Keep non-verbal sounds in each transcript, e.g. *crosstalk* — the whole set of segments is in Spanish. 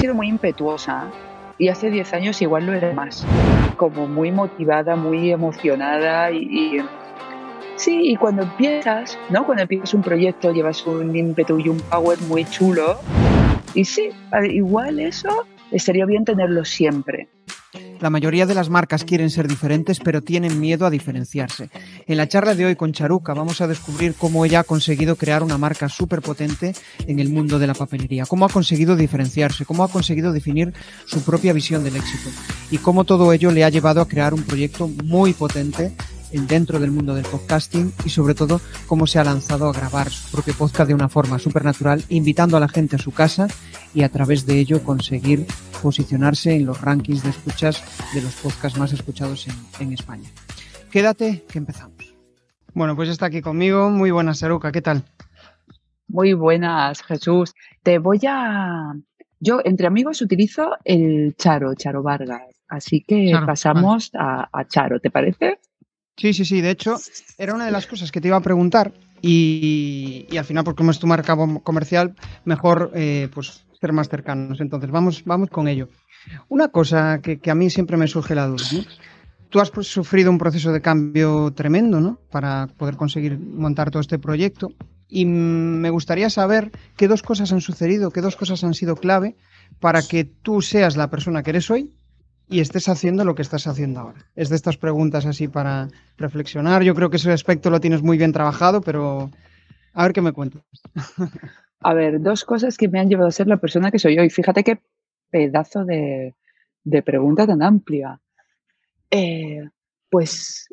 sido muy impetuosa y hace 10 años igual lo era más, como muy motivada, muy emocionada y, sí, y cuando empiezas, ¿no? Cuando empiezas un proyecto llevas un ímpetu y un power muy chulo y sí, igual eso estaría bien tenerlo siempre. La mayoría de las marcas quieren ser diferentes, pero tienen miedo a diferenciarse. En la charla de hoy con Charuca vamos a descubrir cómo ella ha conseguido crear una marca súper potente en el mundo de la papelería, cómo ha conseguido diferenciarse, cómo ha conseguido definir su propia visión del éxito y cómo todo ello le ha llevado a crear un proyecto muy potente dentro del mundo del podcasting y sobre todo cómo se ha lanzado a grabar su propio podcast de una forma súper natural, invitando a la gente a su casa y a través de ello conseguir posicionarse en los rankings de escuchas de los podcasts más escuchados en, España. Quédate que empezamos. Bueno, pues está aquí conmigo. Muy buenas, Saruca, ¿qué tal? Muy buenas, Jesús. Te voy a... Yo entre amigos utilizo el Charo, Charo Vargas. Así que pasamos a, a Charo, ¿te parece? Sí, sí, sí. De hecho, era una de las cosas que te iba a preguntar y, al final, porque como es tu marca comercial, mejor eh, pues ser más cercanos. Entonces, vamos, vamos con ello. Una cosa que, a mí siempre me surge la duda. Tú has sufrido un proceso de cambio tremendo, ¿no? Para poder conseguir montar todo este proyecto. Y me gustaría saber qué dos cosas han sucedido, qué dos cosas han sido clave para que tú seas la persona que eres hoy y estés haciendo lo que estás haciendo ahora. Es de estas preguntas así para reflexionar. Yo creo que ese aspecto lo tienes muy bien trabajado, pero a ver qué me cuentas. *laughs* A ver, dos cosas que me han llevado a ser la persona que soy hoy. Fíjate qué pedazo de, pregunta tan amplia. Eh, pues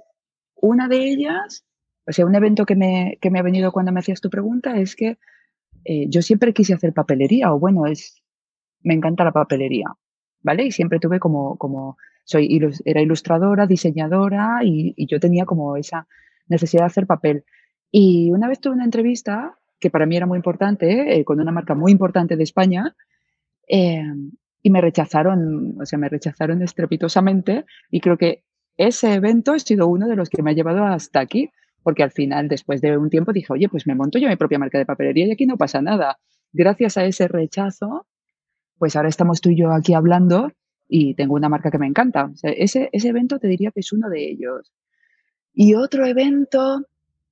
una de ellas, o sea, un evento que me, que me, ha venido cuando me hacías tu pregunta es que eh, yo siempre quise hacer papelería, o bueno, es, me encanta la papelería. ¿Vale? Y siempre tuve como, como soy, era ilustradora, diseñadora y, yo tenía como esa necesidad de hacer papel. Y una vez tuve una entrevista que para mí era muy importante, eh, con una marca muy importante de España, eh, y me rechazaron, o sea, me rechazaron estrepitosamente y creo que ese evento ha sido uno de los que me ha llevado hasta aquí, porque al final, después de un tiempo, dije, oye, pues me monto yo mi propia marca de papelería y aquí no pasa nada. Gracias a ese rechazo, pues ahora estamos tú y yo aquí hablando y tengo una marca que me encanta. ese, ese evento te diría que es uno de ellos. Y otro evento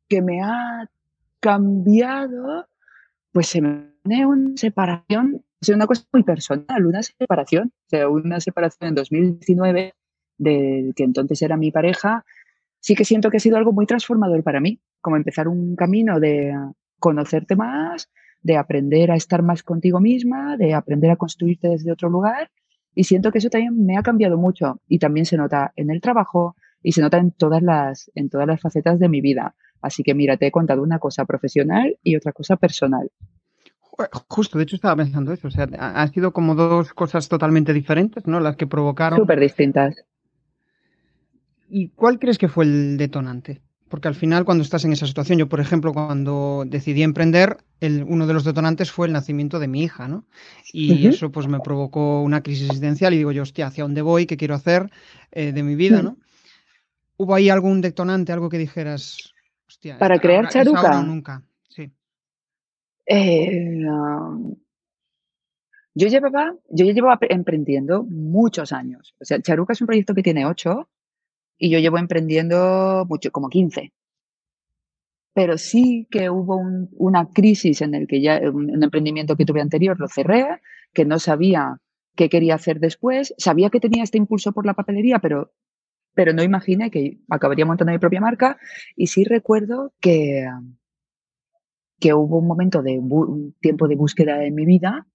que me ha cambiado, pues se me pone una separación, es una cosa muy personal, una separación, sea, una separación en 2019 del que entonces era mi pareja, sí que siento que ha sido algo muy transformador para mí, como empezar un camino de conocerte más, de aprender a estar más contigo misma, de aprender a construirte desde otro lugar. Y siento que eso también me ha cambiado mucho y también se nota en el trabajo y se nota en todas las, en todas las facetas de mi vida. Así que mira, te he contado una cosa profesional y otra cosa personal. Justo, de hecho estaba pensando eso, o sea, han sido como dos cosas totalmente diferentes, ¿no? Las que provocaron. Súper distintas. ¿Y cuál crees que fue el detonante? Porque al final, cuando estás en esa situación, yo, por ejemplo, cuando decidí emprender, el, uno de los detonantes fue el nacimiento de mi hija, ¿no? Y eso pues me provocó una crisis existencial y digo yo, hostia, ¿hacia dónde voy? ¿Qué quiero hacer eh, de mi vida, no? ¿Hubo ahí algún detonante, algo que dijeras, hostia, para crear Charuca? nunca, sí. Eh, yo llevaba, yo ya llevo emprendiendo muchos años. O sea, Charuca es un proyecto que tiene ocho y yo llevo emprendiendo mucho, como 15. Pero sí que hubo una crisis en el que ya un, emprendimiento que tuve anterior lo cerré, que no sabía qué quería hacer después. Sabía que tenía este impulso por la papelería, pero, pero no imaginé que acabaría montando mi propia marca. Y sí recuerdo que, que hubo un momento de un tiempo de búsqueda en mi vida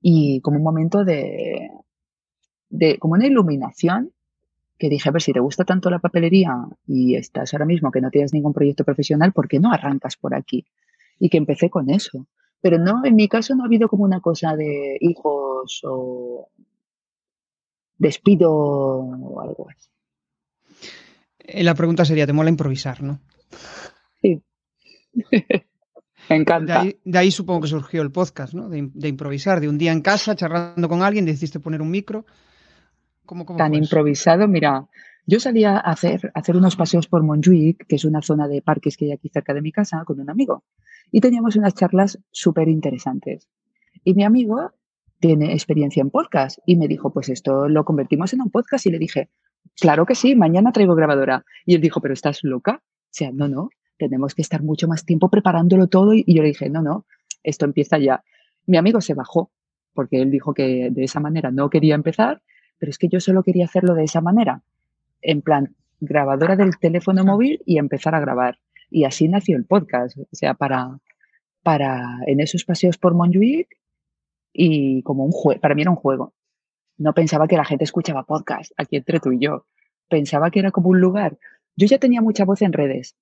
y como un momento de, de como una iluminación que dije, a ver, si te gusta tanto la papelería y estás ahora mismo que no tienes ningún proyecto profesional, ¿por qué no arrancas por aquí? Y que empecé con eso. Pero no, en mi caso no ha habido como una cosa de hijos o despido o algo así. Eh, la pregunta sería, ¿te mola improvisar, no? Sí. *laughs* Me encanta. De ahí, supongo que surgió el podcast, ¿no? De, de, improvisar, de un día en casa, charlando con alguien, decidiste poner un micro tan improvisado. Mira, yo salía a hacer, hacer unos paseos por Montjuic, que es una zona de parques que hay aquí cerca de mi casa, con un amigo. Y teníamos unas charlas súper interesantes. Y mi amigo tiene experiencia en podcast. Y me dijo, pues esto lo convertimos en un podcast. Y le dije, claro que sí, mañana traigo grabadora. Y él dijo, pero estás loca. O sea, no, no, tenemos que estar mucho más tiempo preparándolo todo. Y yo le dije, no, no, esto empieza ya. Mi amigo se bajó porque él dijo que de esa manera no quería empezar, pero es que yo solo quería hacerlo de esa manera. En plan, grabadora del teléfono móvil y empezar a grabar. Y así nació el podcast. O sea, para, para en esos paseos por Montjuic y como un juego, para mí era un juego. No pensaba que la gente escuchaba podcast aquí entre tú y yo. Pensaba que era como un lugar. Yo ya tenía mucha voz en redes,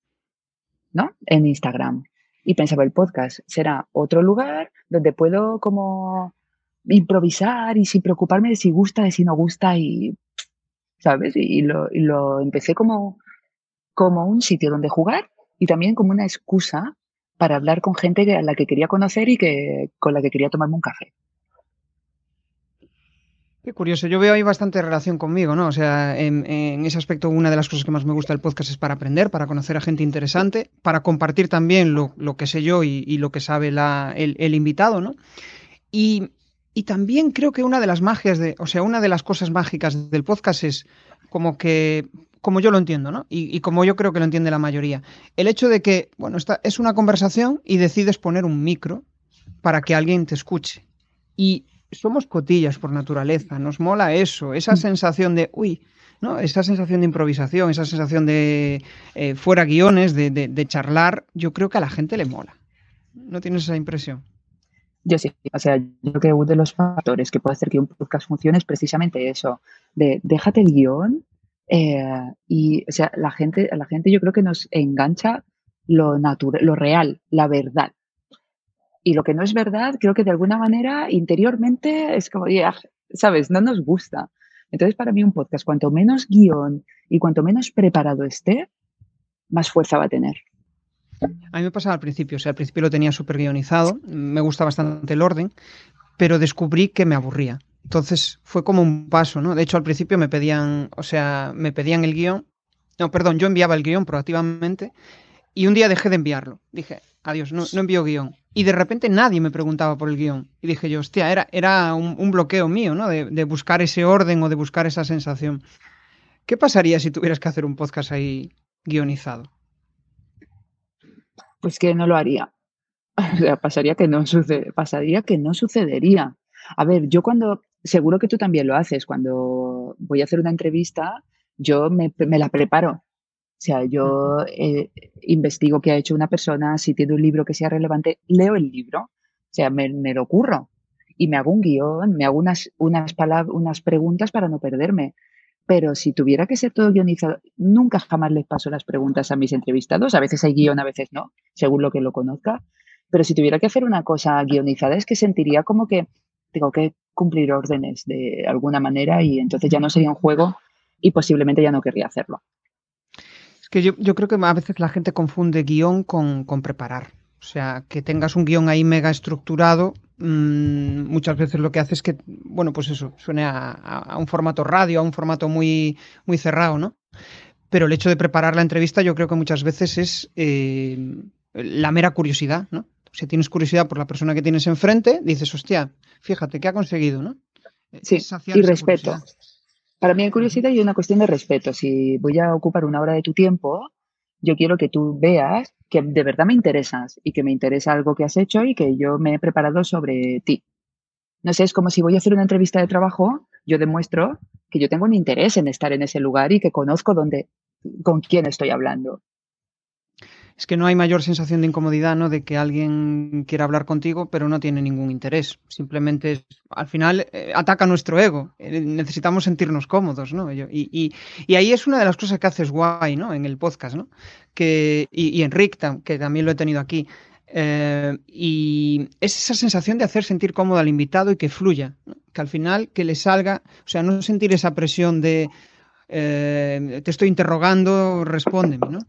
¿no? En Instagram. Y pensaba, el podcast será otro lugar donde puedo como improvisar y sin preocuparme de si gusta, de si no gusta y, ¿sabes? Y, lo, y lo empecé como, como un sitio donde jugar y también como una excusa para hablar con gente a la que quería conocer y que, con la que quería tomarme un café. Qué curioso, yo veo ahí bastante relación conmigo, ¿no? O sea, en, ese aspecto una de las cosas que más me gusta del podcast es para aprender, para conocer a gente interesante, para compartir también lo, que sé yo y, lo que sabe el, invitado, ¿no? Y, y, también creo que una de las magias de, o sea, una de las cosas mágicas del podcast es como que como yo lo entiendo, ¿no? Y, como yo creo que lo entiende la mayoría. El hecho de que, bueno, esta es una conversación y decides poner un micro para que alguien te escuche. Y somos cotillas por naturaleza, nos mola eso, esa mm. sensación de, uy, ¿no? Esa sensación de improvisación, esa sensación de eh, fuera guiones, de, de, charlar, yo creo que a la gente le mola. ¿No tienes esa impresión? Yo sí, o sea, yo creo que uno de los factores que puede hacer que un podcast funcione es precisamente eso, de déjate el guion eh, y, o sea, la gente, la gente yo creo que nos engancha lo natural, lo real, la verdad. Y lo que no es verdad, creo que de alguna manera interiormente es como, ya, ¿sabes? No nos gusta. Entonces, para mí un podcast, cuanto menos guion y cuanto menos preparado esté, más fuerza va a tener. A mí me pasaba al principio, o sea, al principio lo tenía súper guionizado, me gusta bastante el orden, pero descubrí que me aburría. Entonces fue como un paso, ¿no? De hecho, al principio me pedían, o sea, me pedían el guion. No, perdón, yo enviaba el guion proactivamente y un día dejé de enviarlo. Dije, adiós, no, no envío guion. Y de repente nadie me preguntaba por el guion. Y dije yo, hostia, era, era un, bloqueo mío, ¿no? De, de, buscar ese orden o de buscar esa sensación. ¿Qué pasaría si tuvieras que hacer un podcast ahí guionizado? Pues que no lo haría. *laughs* O sea, pasaría que no sucede, pasaría que no sucedería. A ver, yo cuando seguro que tú también lo haces. Cuando voy a hacer una entrevista, yo me, la preparo. O sea, yo eh, investigo qué ha hecho una persona, si tiene un libro que sea relevante, leo el libro. O sea, me, lo ocurro y me hago un guion, me hago unas, unas, unas preguntas para no perderme. Pero si tuviera que ser todo guionizado, nunca jamás les paso las preguntas a mis entrevistados. A veces hay guion, a veces no, según lo que lo conozca. Pero si tuviera que hacer una cosa guionizada, es que sentiría como que tengo que cumplir órdenes de alguna manera y entonces ya no sería un juego y posiblemente ya no querría hacerlo. Es que yo, creo que a veces la gente confunde guion con, preparar. O sea, que tengas un guion ahí mega estructurado, muchas veces lo que hace es que, bueno, pues eso, suene a, un formato radio, a un formato muy, muy cerrado, ¿no? Pero el hecho de preparar la entrevista yo creo que muchas veces es eh, la mera curiosidad, ¿no? Si tienes curiosidad por la persona que tienes enfrente, dices, hostia, fíjate, ¿qué ha conseguido, no? Sí, y respeto. Para mí hay curiosidad y una cuestión de respeto. Si voy a ocupar una hora de tu tiempo, yo quiero que tú veas que de verdad me interesas y que me interesa algo que has hecho y que yo me he preparado sobre ti. No sé, es como si voy a hacer una entrevista de trabajo, yo demuestro que yo tengo un interés en estar en ese lugar y que conozco dónde, con quién estoy hablando es que no hay mayor sensación de incomodidad, ¿no? De que alguien quiera hablar contigo, pero no tiene ningún interés. Simplemente, al final, eh, ataca nuestro ego. Eh, necesitamos sentirnos cómodos, ¿no? Y, ahí es una de las cosas que haces guay, ¿no? En el podcast, ¿no? Que, y, en Rick, que también lo he tenido aquí. Eh, y es esa sensación de hacer sentir cómodo al invitado y que fluya, que al final que le salga, o sea, no sentir esa presión de te estoy interrogando, respóndeme, ¿no?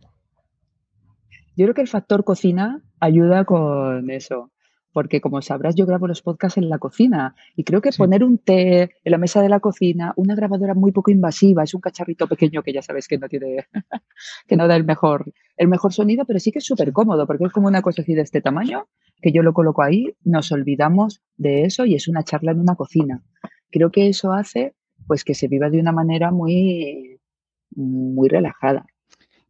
Yo creo que el factor cocina ayuda con eso, porque como sabrás, yo grabo los podcasts en la cocina y creo que poner un té en la mesa de la cocina, una grabadora muy poco invasiva, es un cacharrito pequeño que ya sabes que no tiene, *laughs* que no da el mejor, el mejor sonido, pero sí que es súper cómodo porque es como una cosa así de este tamaño que yo lo coloco ahí, nos olvidamos de eso y es una charla en una cocina. Creo que eso hace pues que se viva de una manera muy, muy relajada.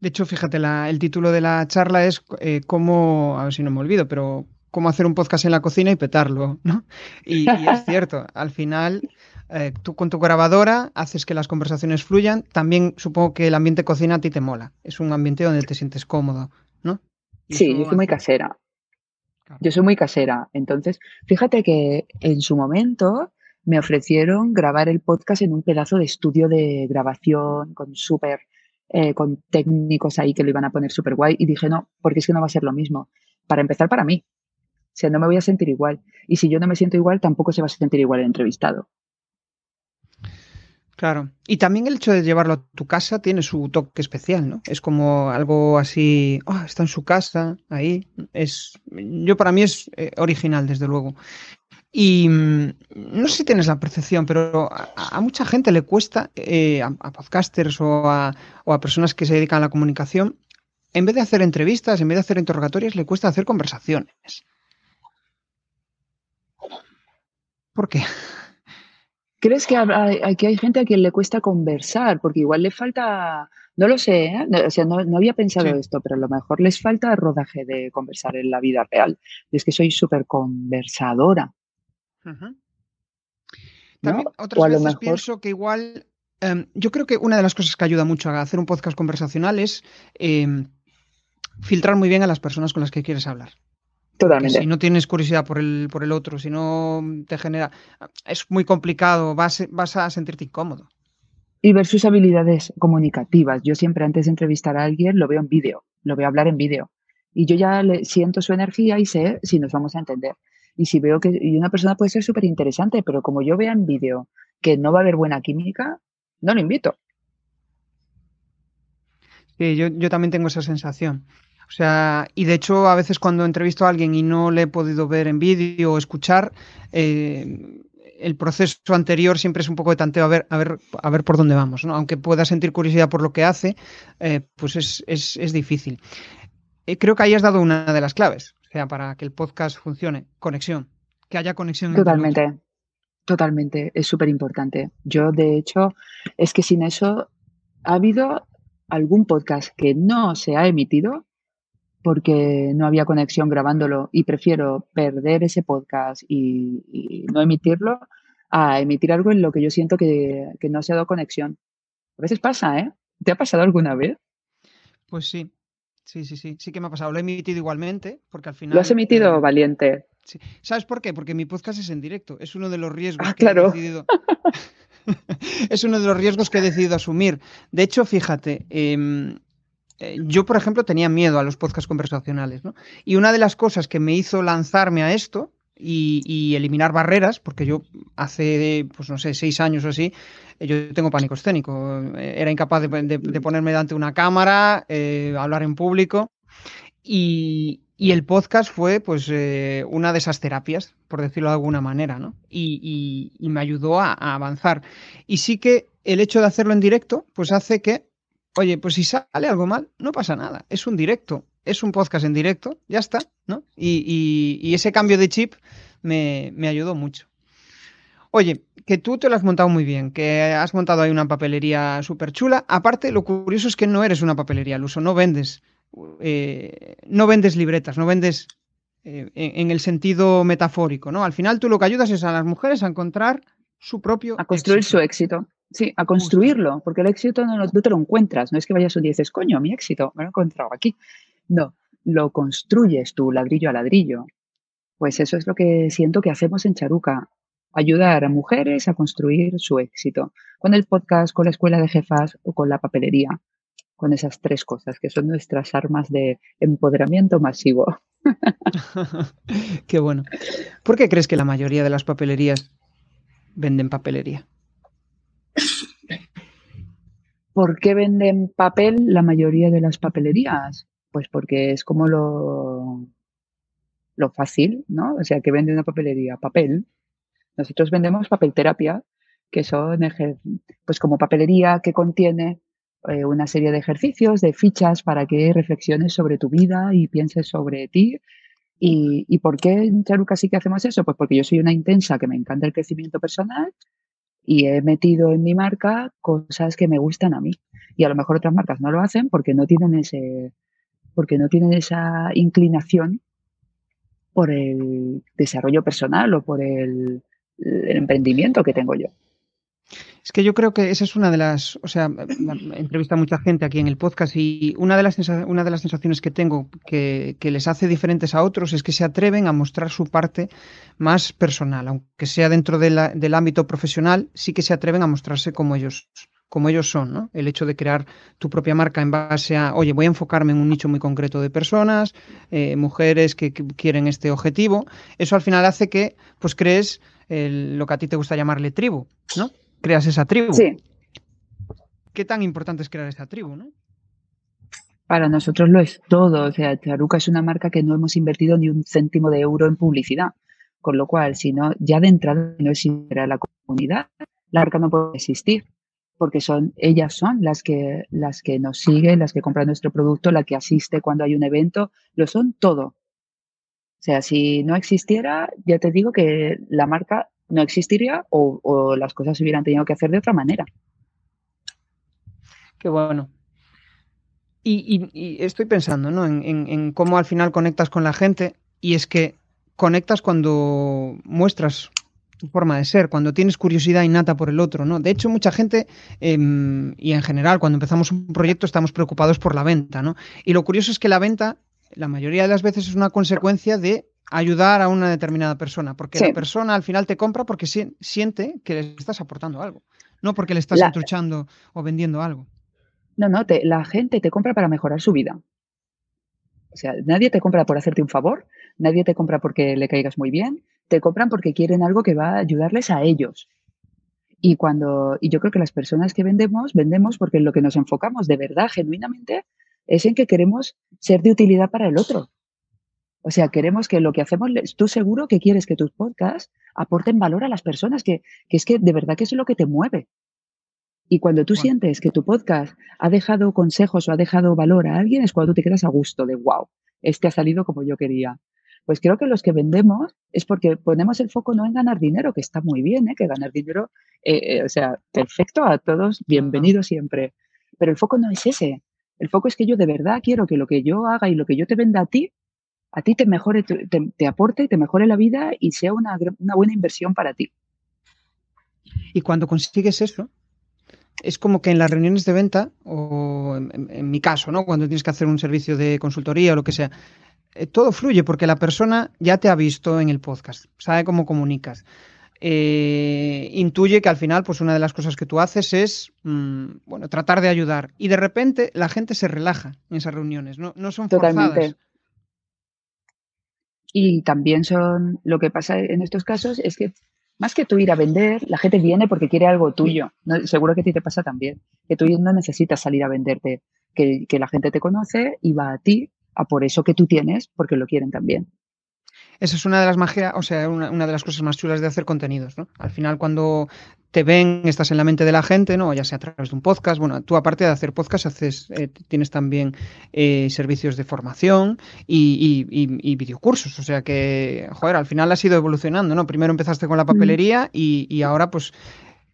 De hecho, fíjate, el título de la charla es eh, cómo, a ver si no me olvido, pero cómo hacer un podcast en la cocina y petarlo, ¿no? Y, es cierto, al final eh, tú con tu grabadora haces que las conversaciones fluyan. También supongo que el ambiente cocina a ti te mola. Es un ambiente donde te sientes cómodo, ¿no? sí, yo soy muy casera. Yo soy muy casera. Entonces, fíjate que en su momento me ofrecieron grabar el podcast en un pedazo de estudio de grabación con súper, eh, con técnicos ahí que lo iban a poner súper guay. Y dije, no, porque es que no va a ser lo mismo. Para empezar, para mí. O sea, no me voy a sentir igual. Y si yo no me siento igual, tampoco se va a sentir igual el entrevistado. Claro. Y también el hecho de llevarlo a tu casa tiene su toque especial, ¿no? Es como algo así, oh, está en su casa, ahí. Es, yo para mí es eh, original, desde luego. Y mm, no sé si tienes la percepción, pero a, mucha gente le cuesta, eh, a, podcasters o a, o a personas que se dedican a la comunicación, en vez de hacer entrevistas, en vez de hacer interrogatorios, le cuesta hacer conversaciones. ¿Por qué? ¿Crees que aquí hay gente a quien le cuesta conversar? Porque igual le falta, no lo sé, ¿eh? no, o sea, no, había pensado esto, pero a lo mejor les falta rodaje de conversar en la vida real. Y es que soy súper conversadora. También otras veces pienso que igual, em, yo creo que una de las cosas que ayuda mucho a hacer un podcast conversacional es em, filtrar muy bien a las personas con las que quieres hablar. Totalmente. Si no tienes curiosidad por el, por el otro, si no te genera. Es muy complicado, vas, vas a sentirte incómodo. Y ver sus habilidades comunicativas. Yo siempre antes de entrevistar a alguien lo veo en vídeo, lo veo hablar en vídeo. Y yo ya le siento su energía y sé si nos vamos a entender. Y si veo que y una persona puede ser súper interesante, pero como yo vea en vídeo que no va a haber buena química, no lo invito. Sí, yo, yo también tengo esa sensación. O sea, y de hecho, a veces cuando entrevisto a alguien y no le he podido ver en vídeo o escuchar, eh, el proceso anterior siempre es un poco de tanteo a ver, a ver, a ver por dónde vamos, ¿no? Aunque pueda sentir curiosidad por lo que hace, eh, pues es, es, es difícil. Eh, creo que ahí has dado una de las claves, sea, para que el podcast funcione, conexión, que haya conexión. Totalmente, totalmente, es súper importante. Yo, de hecho, es que sin eso ha habido algún podcast que no se ha emitido porque no había conexión grabándolo y prefiero perder ese podcast y, no emitirlo a emitir algo en lo que yo siento que, no se ha dado conexión. A veces pasa, ¿eh? ¿Te ha pasado alguna vez? Pues sí, sí, sí, sí, sí que me ha pasado. Lo he emitido igualmente, porque al final... Lo has emitido eh, valiente. ¿Sabes por qué? Porque mi podcast es en directo. Es uno de los riesgos ah, que he decidido... *laughs* es uno de los riesgos que he decidido asumir. De hecho, fíjate, em, eh, yo, por ejemplo, tenía miedo a los podcasts conversacionales, ¿no? Y una de las cosas que me hizo lanzarme a esto y, eliminar barreras, porque yo hace, pues no sé, seis años o así, yo tengo pánico escénico. Eh, era incapaz de, ponerme delante de una cámara, hablar en público. Y, el podcast fue, pues, una de esas terapias, por decirlo de alguna manera, ¿no? Y, me ayudó a, avanzar. Y sí que el hecho de hacerlo en directo, pues hace que oye, pues si sale algo mal, no pasa nada. Es un directo, es un podcast en directo, ya está, ¿no? Y, ese cambio de chip me, ayudó mucho. Oye, que tú te lo has montado muy bien, que has montado ahí una papelería súper chula. Aparte, lo curioso es que no eres una papelería al uso, no vendes, eh, no vendes libretas, no vendes eh, en, el sentido metafórico, ¿no? Al final tú lo que ayudas es a las mujeres a encontrar su propio... A construir su éxito. Sí, a construirlo, porque el éxito no, te lo encuentras, no es que vayas un día y dices, coño, mi éxito, me lo he encontrado aquí. No, lo construyes tú ladrillo a ladrillo. Pues eso es lo que siento que hacemos en Charuca, ayudar a mujeres a construir su éxito, con el podcast, con la escuela de jefas o con la papelería, con esas tres cosas que son nuestras armas de empoderamiento masivo. *laughs* Qué bueno. ¿Por qué crees que la mayoría de las papelerías venden papelería? ¿Por qué venden papel la mayoría de las papelerías? Pues porque es como lo, lo fácil, ¿no? O sea, que vende una papelería, papel. Nosotros vendemos papel terapia, que son pues como papelería que contiene eh, una serie de ejercicios, de fichas para que reflexiones sobre tu vida y pienses sobre ti. ¿Y, y por qué en Charuca sí que hacemos eso? Pues porque yo soy una intensa que me encanta el crecimiento personal y he metido en mi marca cosas que me gustan a mí. Y a lo mejor otras marcas no lo hacen porque no tienen ese, porque no tienen esa inclinación por el desarrollo personal o por el, emprendimiento que tengo yo. Es que yo creo que esa es una de las, o sea, he entrevistado a mucha gente aquí en el podcast y una de las, una de las sensaciones que tengo que, que, les hace diferentes a otros es que se atreven a mostrar su parte más personal, aunque sea dentro de del ámbito profesional, sí que se atreven a mostrarse como ellos como ellos son, ¿no? El hecho de crear tu propia marca en base a, oye, voy a enfocarme en un nicho muy concreto de personas, eh, mujeres que, quieren este objetivo, eso al final hace que, pues, crees lo que a ti te gusta llamarle tribu, ¿no? Creas esa tribu. Sí. ¿Qué tan importante es crear esa tribu, no? Para nosotros lo es todo. O sea, Charuca es una marca que no hemos invertido ni un céntimo de euro en publicidad. Con lo cual, si no, ya de entrada no existiera la comunidad, la marca no puede existir porque son, ellas son las que, las que nos siguen, las que compran nuestro producto, la que asiste cuando hay un evento, lo son todo. Sea, si no existiera, ya te digo que la marca no existiría o, las cosas se hubieran tenido que hacer de otra manera. Qué bueno. Y, estoy pensando ¿no? en, cómo al final conectas con la gente y es que conectas cuando muestras tu forma de ser, cuando tienes curiosidad innata por el otro, ¿no? De hecho, mucha gente, em, y en general, cuando empezamos un proyecto estamos preocupados por la venta, ¿no? Y lo curioso es que la venta, la mayoría de las veces, es una consecuencia de ayudar a una determinada persona, porque la persona al final te compra porque siente que le estás aportando algo, no porque le estás entruchando o vendiendo algo. No, no, la gente te compra para mejorar su vida. O sea, nadie te compra por hacerte un favor, nadie te compra porque le caigas muy bien, te compran porque quieren algo que va a ayudarles a ellos. Y cuando, y yo creo que las personas que vendemos, vendemos porque en lo que nos enfocamos de verdad, genuinamente, es en que queremos ser de utilidad para el otro. O sea, queremos que lo que hacemos, tú seguro que quieres que tus podcasts aporten valor a las personas, que, que es que de verdad que es lo que te mueve. Y cuando tú sientes que tu podcast ha dejado consejos o ha dejado valor a alguien, es cuando tú te quedas a gusto de, wow, este ha salido como yo quería. Pues creo que los que vendemos es porque ponemos el foco no en ganar dinero, que está muy bien, ¿eh? que ganar dinero, eh, eh, o sea, perfecto a todos, bienvenido siempre. Pero el foco no es ese. El foco es que yo de verdad quiero que lo que yo haga y lo que yo te venda a ti, a ti te mejore, te, te aporte te mejore la vida y sea una, una buena inversión para ti. Y cuando consigues eso, es como que en las reuniones de venta, o en, mi caso, ¿no? Cuando tienes que hacer un servicio de consultoría o lo que sea, eh, todo fluye porque la persona ya te ha visto en el podcast, sabe cómo comunicas. Eh, intuye que al final, pues una de las cosas que tú haces es mm, bueno, tratar de ayudar. Y de repente la gente se relaja en esas reuniones, no, no son Totalmente. Y también son, lo que pasa en estos casos es que más que tú ir a vender, la gente viene porque quiere algo tuyo. seguro que a ti te pasa también, que tú no necesitas salir a venderte, que, que la gente te conoce y va a ti a por eso que tú tienes, porque lo quieren también. Esa es una de las magias, o sea, una, de las cosas más chulas de hacer contenidos, ¿no? Al final, cuando te ven, estás en la mente de la gente, ¿no? Ya sea a través de un podcast. Bueno, tú aparte de hacer podcast, haces, eh, tienes también eh, servicios de formación y, y, videocursos. O sea que, joder, al final has ido evolucionando, ¿no? Primero empezaste con la papelería y, y ahora, pues,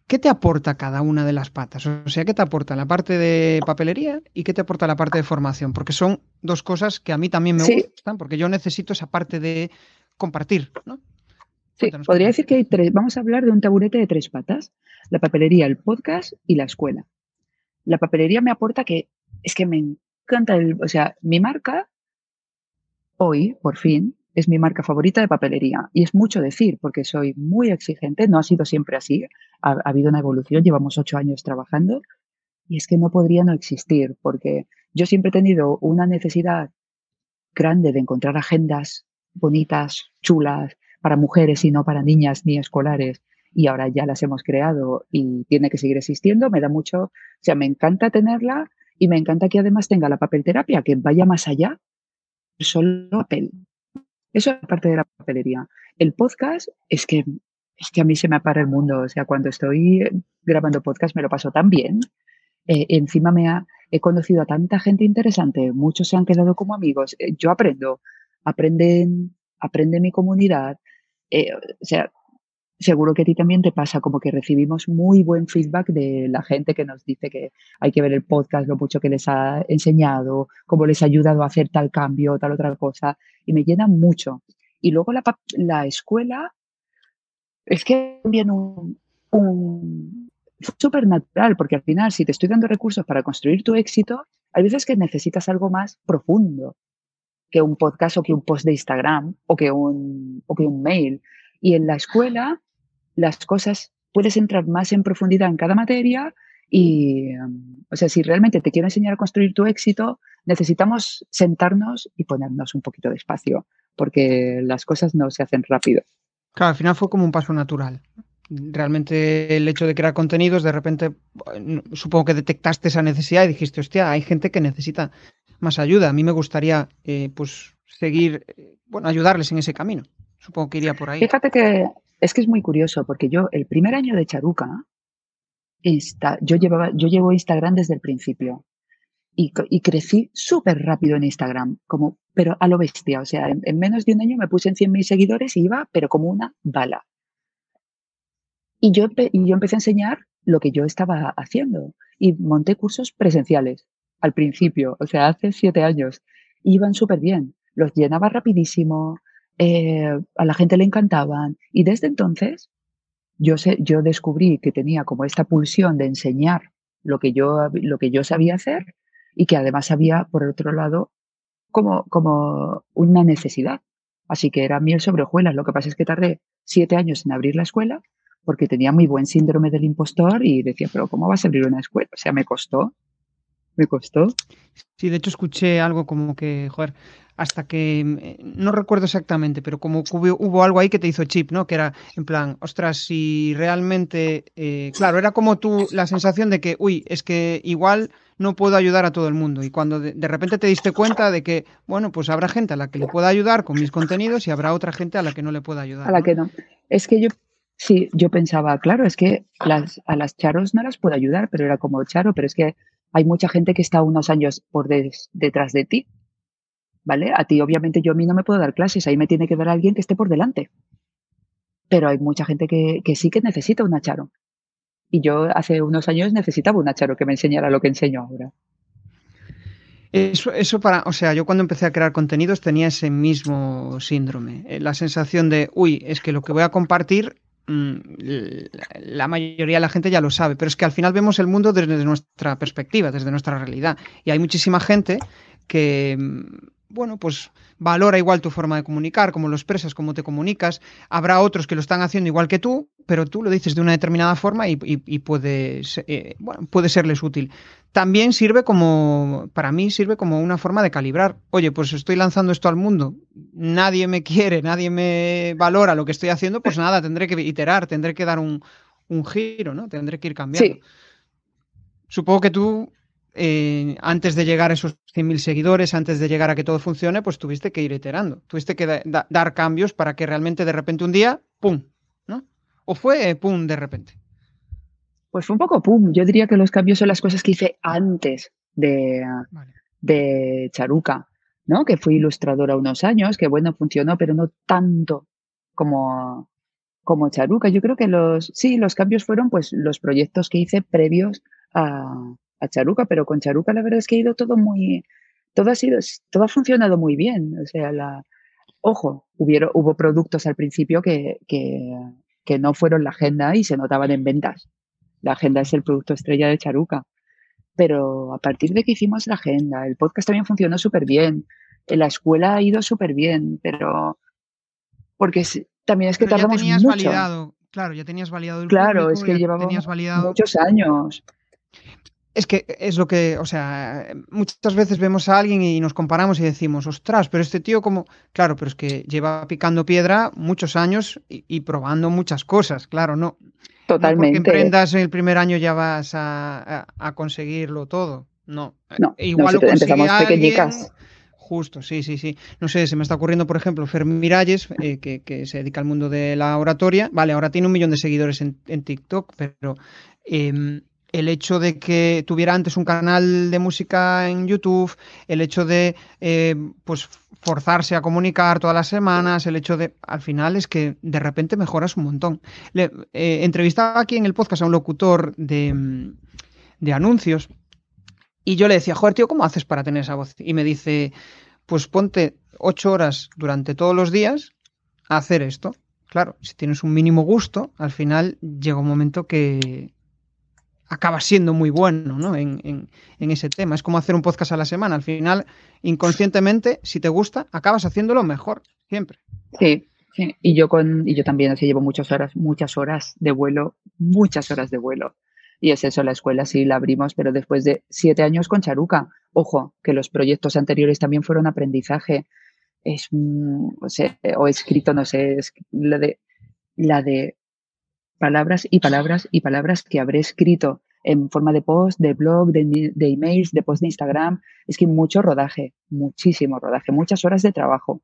¿Qué te aporta cada una de las patas? O sea, ¿qué te aporta la parte de papelería y qué te aporta la parte de formación? Porque son dos cosas que a mí también me gustan, porque yo necesito esa parte de compartir, ¿no? Sí, podría decir que hay tres. Vamos a hablar de un taburete de tres patas: la papelería, el podcast y la escuela. La papelería me aporta que es que me encanta el, o sea, mi marca hoy, por fin, es mi marca favorita de papelería. Y es mucho decir, porque soy muy exigente, no ha sido siempre así, ha, habido una evolución, llevamos ocho años trabajando, y es que no podría no existir, porque yo siempre he tenido una necesidad grande de encontrar agendas bonitas, chulas, para mujeres y no para niñas ni escolares, y ahora ya las hemos creado y tiene que seguir existiendo, me da mucho, o sea, me encanta tenerla y me encanta que además tenga la papel terapia, que vaya más allá, solo papel Eso es parte de la papelería. El podcast es que, es que a mí se me apara el mundo. O sea, cuando estoy grabando podcast me lo paso tan bien. Eh, encima me ha, he conocido a tanta gente interesante, muchos se han quedado como amigos. Eh, yo aprendo, aprenden, aprende mi comunidad. Eh, o sea, seguro que a ti también te pasa, como que recibimos muy buen feedback de la gente que nos dice que hay que ver el podcast, lo mucho que les ha enseñado, cómo les ha ayudado a hacer tal cambio, tal otra cosa, y me llena mucho. Y luego la, la escuela es que también un, un súper natural, porque al final, si te estoy dando recursos para construir tu éxito, hay veces que necesitas algo más profundo que un podcast o que un post de Instagram o que un, o que un mail. Y en la escuela las cosas, puedes entrar más en profundidad en cada materia y, um, o sea, si realmente te quiero enseñar a construir tu éxito, necesitamos sentarnos y ponernos un poquito de espacio, porque las cosas no se hacen rápido. Claro, al final fue como un paso natural. Realmente el hecho de crear contenidos, de repente, supongo que detectaste esa necesidad y dijiste, hostia, hay gente que necesita más ayuda. A mí me gustaría, eh, pues, seguir, eh, bueno, ayudarles en ese camino. Supongo que iría por ahí. Fíjate que es que es muy curioso porque yo, el primer año de Charuca, yo, llevaba, yo llevo Instagram desde el principio y, crecí súper rápido en Instagram, como, pero a lo bestia. O sea, en, menos de un año me puse en 100.000 seguidores y iba, pero como una bala. Y yo, y yo empecé a enseñar lo que yo estaba haciendo y monté cursos presenciales al principio, o sea, hace siete años. Iban súper bien, los llenaba rapidísimo, eh, a la gente le encantaban. Y desde entonces yo, sé, yo descubrí que tenía como esta pulsión de enseñar lo que yo, lo que yo sabía hacer y que además había, por otro lado, como, como una necesidad. Así que era miel sobre hojuelas. Lo que pasa es que tardé siete años en abrir la escuela porque tenía muy buen síndrome del impostor y decía, pero ¿cómo vas a abrir una escuela? O sea, me costó, me costó. Sí, de hecho escuché algo como que, joder, hasta que mm, no recuerdo exactamente, pero como hubo, algo ahí que te hizo chip, ¿no? Que era en plan, ostras, si realmente, eh, claro, era como tú la sensación de que, uy, es que igual no puedo ayudar a todo el mundo. Y cuando de, repente te diste cuenta de que, bueno, pues habrá gente a la que le pueda ayudar con mis contenidos y habrá otra gente a la que no le pueda ayudar. A la que no. Es que yo, sí, yo pensaba, claro, es que las, a las charos no las puedo ayudar, pero era como, charo, pero es que hay mucha gente que está unos años por detrás de ti ¿vale? A ti, obviamente, yo a mí no me puedo dar clases, ahí me tiene que dar alguien que esté por delante. Pero hay mucha gente que, sí que necesita un charo. Y yo hace unos años necesitaba un charo que me enseñara lo que enseño ahora. Eso, eso para, o sea, yo cuando empecé a crear contenidos tenía ese mismo síndrome, eh, la sensación de, uy, es que lo que voy a compartir la mayoría de la gente ya lo sabe, pero es que al final vemos el mundo desde nuestra perspectiva, desde nuestra realidad. Y hay muchísima gente que bueno, pues valora igual tu forma de comunicar, cómo lo expresas, cómo te comunicas. Habrá otros que lo están haciendo igual que tú, pero tú lo dices de una determinada forma y, puede, eh, puede serles útil. También sirve como, para mí sirve como una forma de calibrar. Oye, pues estoy lanzando esto al mundo, nadie me quiere, nadie me valora lo que estoy haciendo, pues nada, tendré que iterar, tendré que dar un, giro, ¿no? Tendré que ir cambiando. Supongo que tú eh, antes de llegar a esos 100.000 seguidores, antes de llegar a que todo funcione, pues tuviste que ir iterando, tuviste que dar cambios para que realmente de repente un día, ¡pum! ¿O fue pum de repente? Pues fue un poco pum. Yo diría que los cambios son las cosas que hice antes de, de Charuca, ¿no? Que fui ilustradora unos años, que bueno, funcionó, pero no tanto como, como Charuca. Yo creo que los, sí, los cambios fueron pues los proyectos que hice previos a, a Charuca, pero con Charuca la verdad es que ha ido todo muy, todo ha sido, todo ha funcionado muy bien. O sea, la, ojo, hubieron, hubo productos al principio que, que, que no fueron la agenda y se notaban en ventas. La agenda es el producto estrella de Charuca. Pero a partir de que hicimos la agenda, el podcast también funcionó súper bien. La escuela ha ido súper bien, pero porque también es que pero tardamos ya tenías validado, claro, ya tenías validado el Claro, es que llevamos muchos años. Es que es lo que, o sea, muchas veces vemos a alguien y nos comparamos y decimos, ostras, pero este tío como, claro, pero es que lleva picando piedra muchos años y, probando muchas cosas, claro, no. Totalmente. No porque emprendas en el primer año ya vas a, conseguirlo todo, no. no Igual lo empezamos pequeñicas. Justo, sí, sí, sí. No sé, se me está ocurriendo, por ejemplo, Fer Miralles, eh, que, se dedica al mundo de la oratoria. Vale, ahora tiene un millón de seguidores en, TikTok, pero em, el hecho de que tuviera antes un canal de música en YouTube, el hecho de eh, pues forzarse a comunicar todas las semanas, el hecho de, al final es que de repente mejoras un montón. Le, eh, entrevistaba aquí en el podcast a un locutor de, de anuncios y yo le decía, joder, tío, ¿cómo haces para tener esa voz? Y me dice, pues ponte ocho horas durante todos los días a hacer esto. Claro, si tienes un mínimo gusto, al final llega un momento que, acaba siendo muy bueno ¿no? en, ese tema. Es como hacer un podcast a la semana. Al final, inconscientemente, si te gusta, acabas haciéndolo mejor, siempre. Sí, sí. Y yo con, y yo también así llevo muchas horas, muchas horas de vuelo, muchas horas de vuelo. Y es eso, la escuela sí la abrimos, pero después de siete años con Charuca. Ojo, que los proyectos anteriores también fueron aprendizaje. Es, o, sea, escrito, no sé, es la de, la de palabras y palabras y palabras que habré escrito en forma de post, de blog, de, de emails, de post de Instagram. Es que mucho rodaje, muchísimo rodaje, muchas horas de trabajo.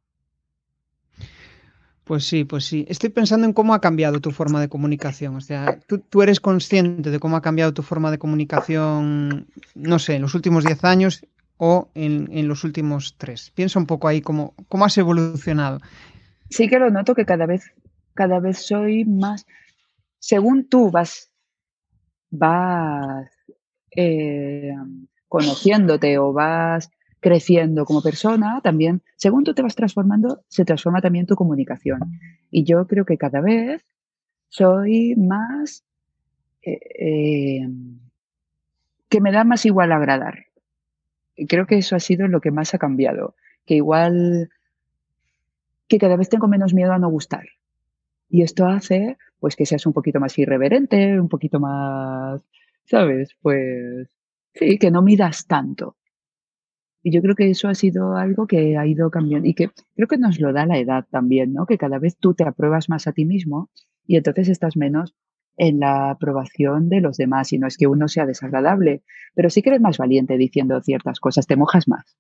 Pues sí, pues sí. Estoy pensando en cómo ha cambiado tu forma de comunicación. O sea, tú, eres consciente de cómo ha cambiado tu forma de comunicación, no sé, en los últimos 10 años o en, los últimos tres. Piensa un poco ahí cómo, cómo has evolucionado. Sí que lo noto que cada vez, cada vez soy más, según tú vas, vas eh, conociéndote o vas creciendo como persona, también, según tú te vas transformando, se transforma también tu comunicación. Y yo creo que cada vez soy más, eh, eh, que me da más igual agradar. Y creo que eso ha sido lo que más ha cambiado. Que igual, que cada vez tengo menos miedo a no gustar. Y esto hace pues que seas un poquito más irreverente, un poquito más, ¿sabes? Pues sí, que no midas tanto. Y yo creo que eso ha sido algo que ha ido cambiando y que creo que nos lo da la edad también, ¿no? Que cada vez tú te apruebas más a ti mismo y entonces estás menos en la aprobación de los demás. Y no es que uno sea desagradable, pero sí que eres más valiente diciendo ciertas cosas, te mojas más.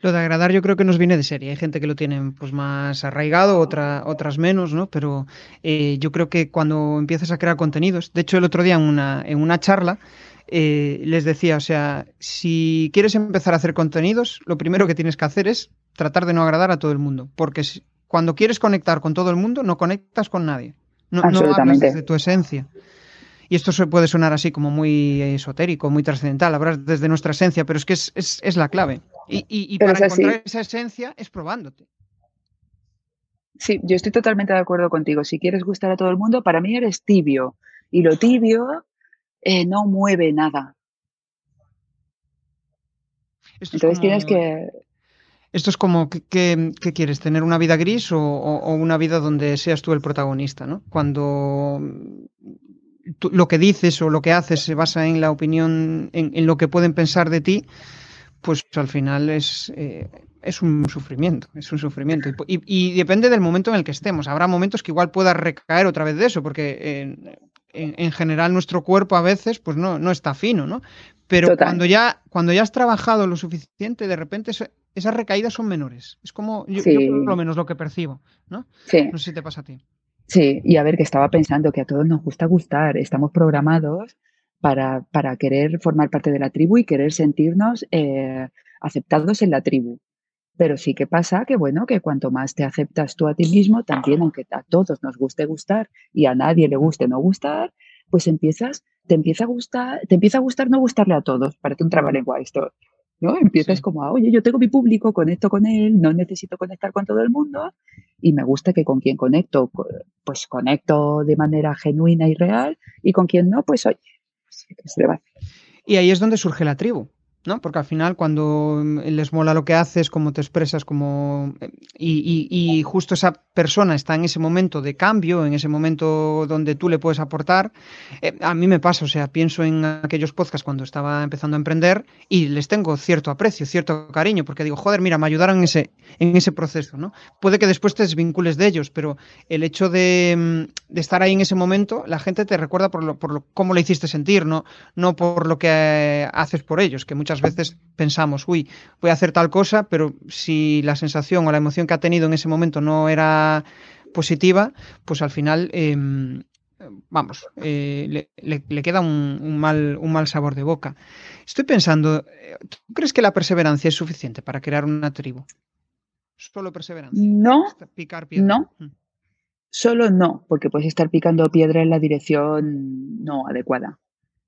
Lo de agradar yo creo que nos viene de serie. Hay gente que lo tiene pues más arraigado, otra, otras menos, ¿no? Pero eh, yo creo que cuando empiezas a crear contenidos, de hecho el otro día en una, en una charla eh, les decía, o sea, si quieres empezar a hacer contenidos, lo primero que tienes que hacer es tratar de no agradar a todo el mundo, porque cuando quieres conectar con todo el mundo, no conectas con nadie. No, no hablas desde tu esencia. Y esto puede sonar así como muy esotérico, muy trascendental, hablar desde nuestra esencia, pero es que es, es, la clave. Y, y, para encontrar esa esencia es probándote. Sí, yo estoy totalmente de acuerdo contigo. Si quieres gustar a todo el mundo, para mí eres tibio. Y lo tibio eh, no mueve nada. Entonces tienes que... Esto es como, ¿qué, quieres? ¿Tener una vida gris o, una vida donde seas tú el protagonista? ¿no? Cuando lo que dices o lo que haces se basa en la opinión, en, lo que pueden pensar de ti, pues al final es, eh, es un sufrimiento, es un sufrimiento. Y, depende del momento en el que estemos. Habrá momentos que igual pueda recaer otra vez de eso, porque en, general nuestro cuerpo a veces pues no, no está fino, ¿no? Pero cuando ya, cuando ya has trabajado lo suficiente, de repente esas recaídas son menores. Es como yo, por lo menos lo que percibo, ¿no? No sé si te pasa a ti. Sí, y a ver, que estaba pensando que a todos nos gusta gustar, estamos programados para, para querer formar parte de la tribu y querer sentirnos eh, aceptados en la tribu. Pero sí que pasa que, bueno, que cuanto más te aceptas tú a ti mismo, también aunque a todos nos guste gustar y a nadie le guste no gustar, pues empiezas, te empieza a gustar, te empieza a gustar no gustarle a todos. Parece un trabalengua esto. ¿No? Empiezas como, a, oye, yo tengo mi público, conecto con él, no necesito conectar con todo el mundo y me gusta que con quien conecto, pues conecto de manera genuina y real y con quien no, pues oye, pues, se va. Y ahí es donde surge la tribu. ¿No? Porque al final cuando les mola lo que haces, cómo te expresas, como y, y, justo esa persona está en ese momento de cambio, en ese momento donde tú le puedes aportar, eh, a mí me pasa, o sea, pienso en aquellos podcasts cuando estaba empezando a emprender y les tengo cierto aprecio, cierto cariño, porque digo, joder, mira, me ayudaron en ese, en ese proceso, ¿no? Puede que después te desvincules de ellos, pero el hecho de, de estar ahí en ese momento, la gente te recuerda por, lo, por lo, cómo le hiciste sentir, ¿no? no por lo que haces por ellos, que muchas muchas veces pensamos, uy, voy a hacer tal cosa, pero si la sensación o la emoción que ha tenido en ese momento no era positiva, pues al final, em, vamos, eh, le, queda un, mal, un mal sabor de boca. Estoy pensando, ¿tú crees que la perseverancia es suficiente para crear una tribu? Solo perseverancia. No. Picar piedra. No. Mm. Solo no, porque puedes estar picando piedra en la dirección no adecuada.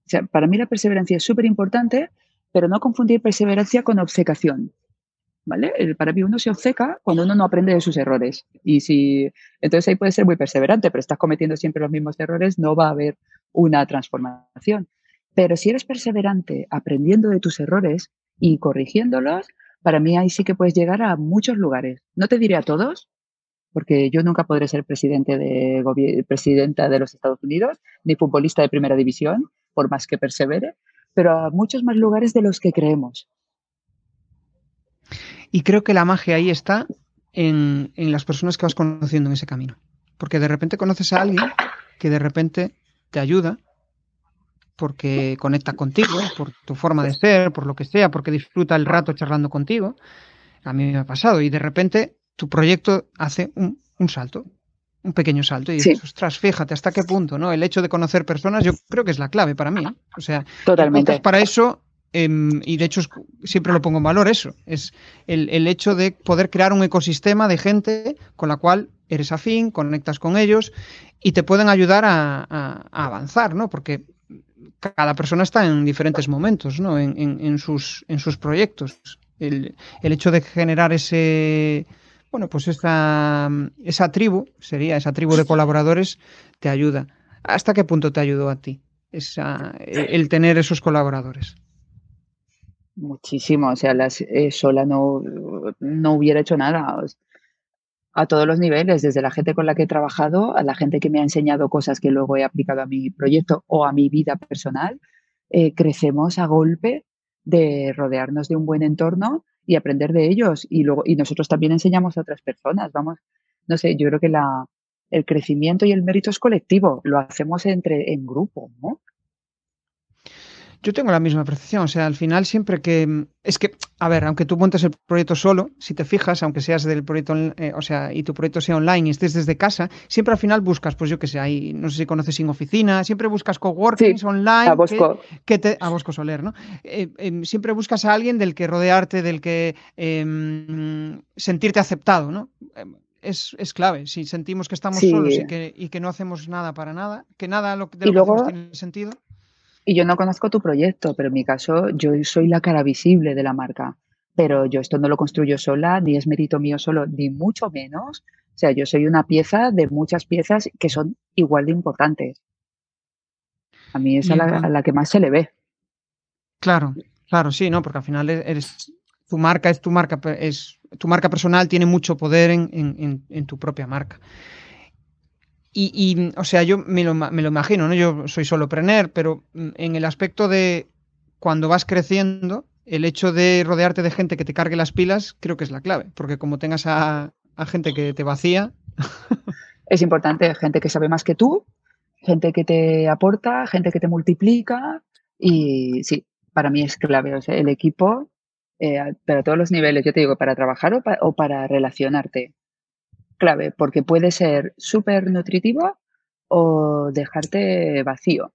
O sea, para mí la perseverancia es súper importante, pero no confundir perseverancia con obcecación. ¿Vale? Para mí uno se obceca cuando uno no aprende de sus errores. Y si, entonces ahí puede ser muy perseverante, pero estás cometiendo siempre los mismos errores, no va a haber una transformación. Pero si eres perseverante aprendiendo de tus errores y corrigiéndolos, para mí ahí sí que puedes llegar a muchos lugares. No te diré a todos, porque yo nunca podré ser presidente de, presidenta de los Estados Unidos, ni futbolista de primera división, por más que persevere, pero a muchos más lugares de los que creemos. Y creo que la magia ahí está en, en las personas que vas conociendo en ese camino. Porque de repente conoces a alguien que de repente te ayuda porque conecta contigo, por tu forma de ser, por lo que sea, porque disfruta el rato charlando contigo. A mí me ha pasado y de repente tu proyecto hace un, salto, un pequeño salto y dices, ostras, fíjate hasta qué punto, ¿no? El hecho de conocer personas yo creo que es la clave para mí. ¿eh? O sea, totalmente. Para eso, em, y de hecho siempre lo pongo en valor eso, es el, hecho de poder crear un ecosistema de gente con la cual eres afín, conectas con ellos y te pueden ayudar a avanzar, ¿no? Porque cada persona está en diferentes momentos, ¿no? En, sus, en sus proyectos. El, hecho de generar ese, bueno, pues esa, tribu, sería esa tribu de colaboradores, te ayuda. ¿Hasta qué punto te ayudó a ti esa, el tener esos colaboradores? Muchísimo, o sea, eh, sola no, no hubiera hecho nada a todos los niveles, desde la gente con la que he trabajado, a la gente que me ha enseñado cosas que luego he aplicado a mi proyecto o a mi vida personal, eh, crecemos a golpe de rodearnos de un buen entorno y aprender de ellos. Y, luego, y nosotros también enseñamos a otras personas. Vamos, no sé, yo creo que la, el crecimiento y el mérito es colectivo, lo hacemos entre, en grupo, ¿no? Yo tengo la misma percepción, o sea, al final siempre que... Es que, a ver, aunque tú montes el proyecto solo, si te fijas, aunque seas del proyecto, eh, o sea, y tu proyecto sea online y estés desde casa, siempre al final buscas, pues yo que sé, ahí, no sé si conoces sin oficina, siempre buscas coworkings online. A Bosco. Que, te, a Bosco Soler, ¿no? Eh, em, siempre buscas a alguien del que rodearte, del que em, sentirte aceptado, ¿no? Em, es, es, clave. Si sentimos que estamos solos y que, y que, no hacemos nada para nada, que nada lo, de lo que tiene sentido. Y yo no conozco tu proyecto, pero en mi caso yo soy la cara visible de la marca. Pero yo esto no lo construyo sola, ni es mérito mío solo, ni mucho menos. O sea, yo soy una pieza de muchas piezas que son igual de importantes. A mí es a la, que más se le ve. Claro, claro, sí, ¿no? Porque al final eres, tu marca es tu marca, es tu marca personal tiene mucho poder en, en, en tu propia marca. Y, o sea, yo me lo, me lo, imagino, ¿no? Yo soy solo prener, pero mm, en el aspecto de cuando vas creciendo, el hecho de rodearte de gente que te cargue las pilas, creo que es la clave, porque como tengas a, gente que te vacía. *laughs* Es importante, gente que sabe más que tú, gente que te aporta, gente que te multiplica, y sí, para mí es clave, o sea, el equipo, eh, para todos los niveles, yo te digo, para trabajar o, o para relacionarte clave, porque puede ser súper nutritivo o dejarte vacío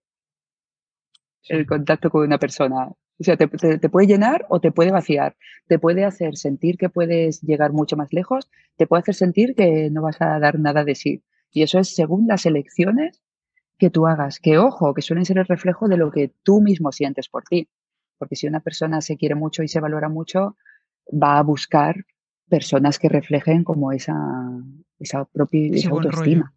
el contacto con una persona. O sea, te, puede llenar o te puede vaciar. Te puede hacer sentir que puedes llegar mucho más lejos, te puede hacer sentir que no vas a dar nada de sí. Y eso es según las elecciones que tú hagas. Que ojo, que suelen ser el reflejo de lo que tú mismo sientes por ti. Porque si una persona se quiere mucho y se valora mucho, va a buscar personas que reflejen como esa, esa propia autoestima.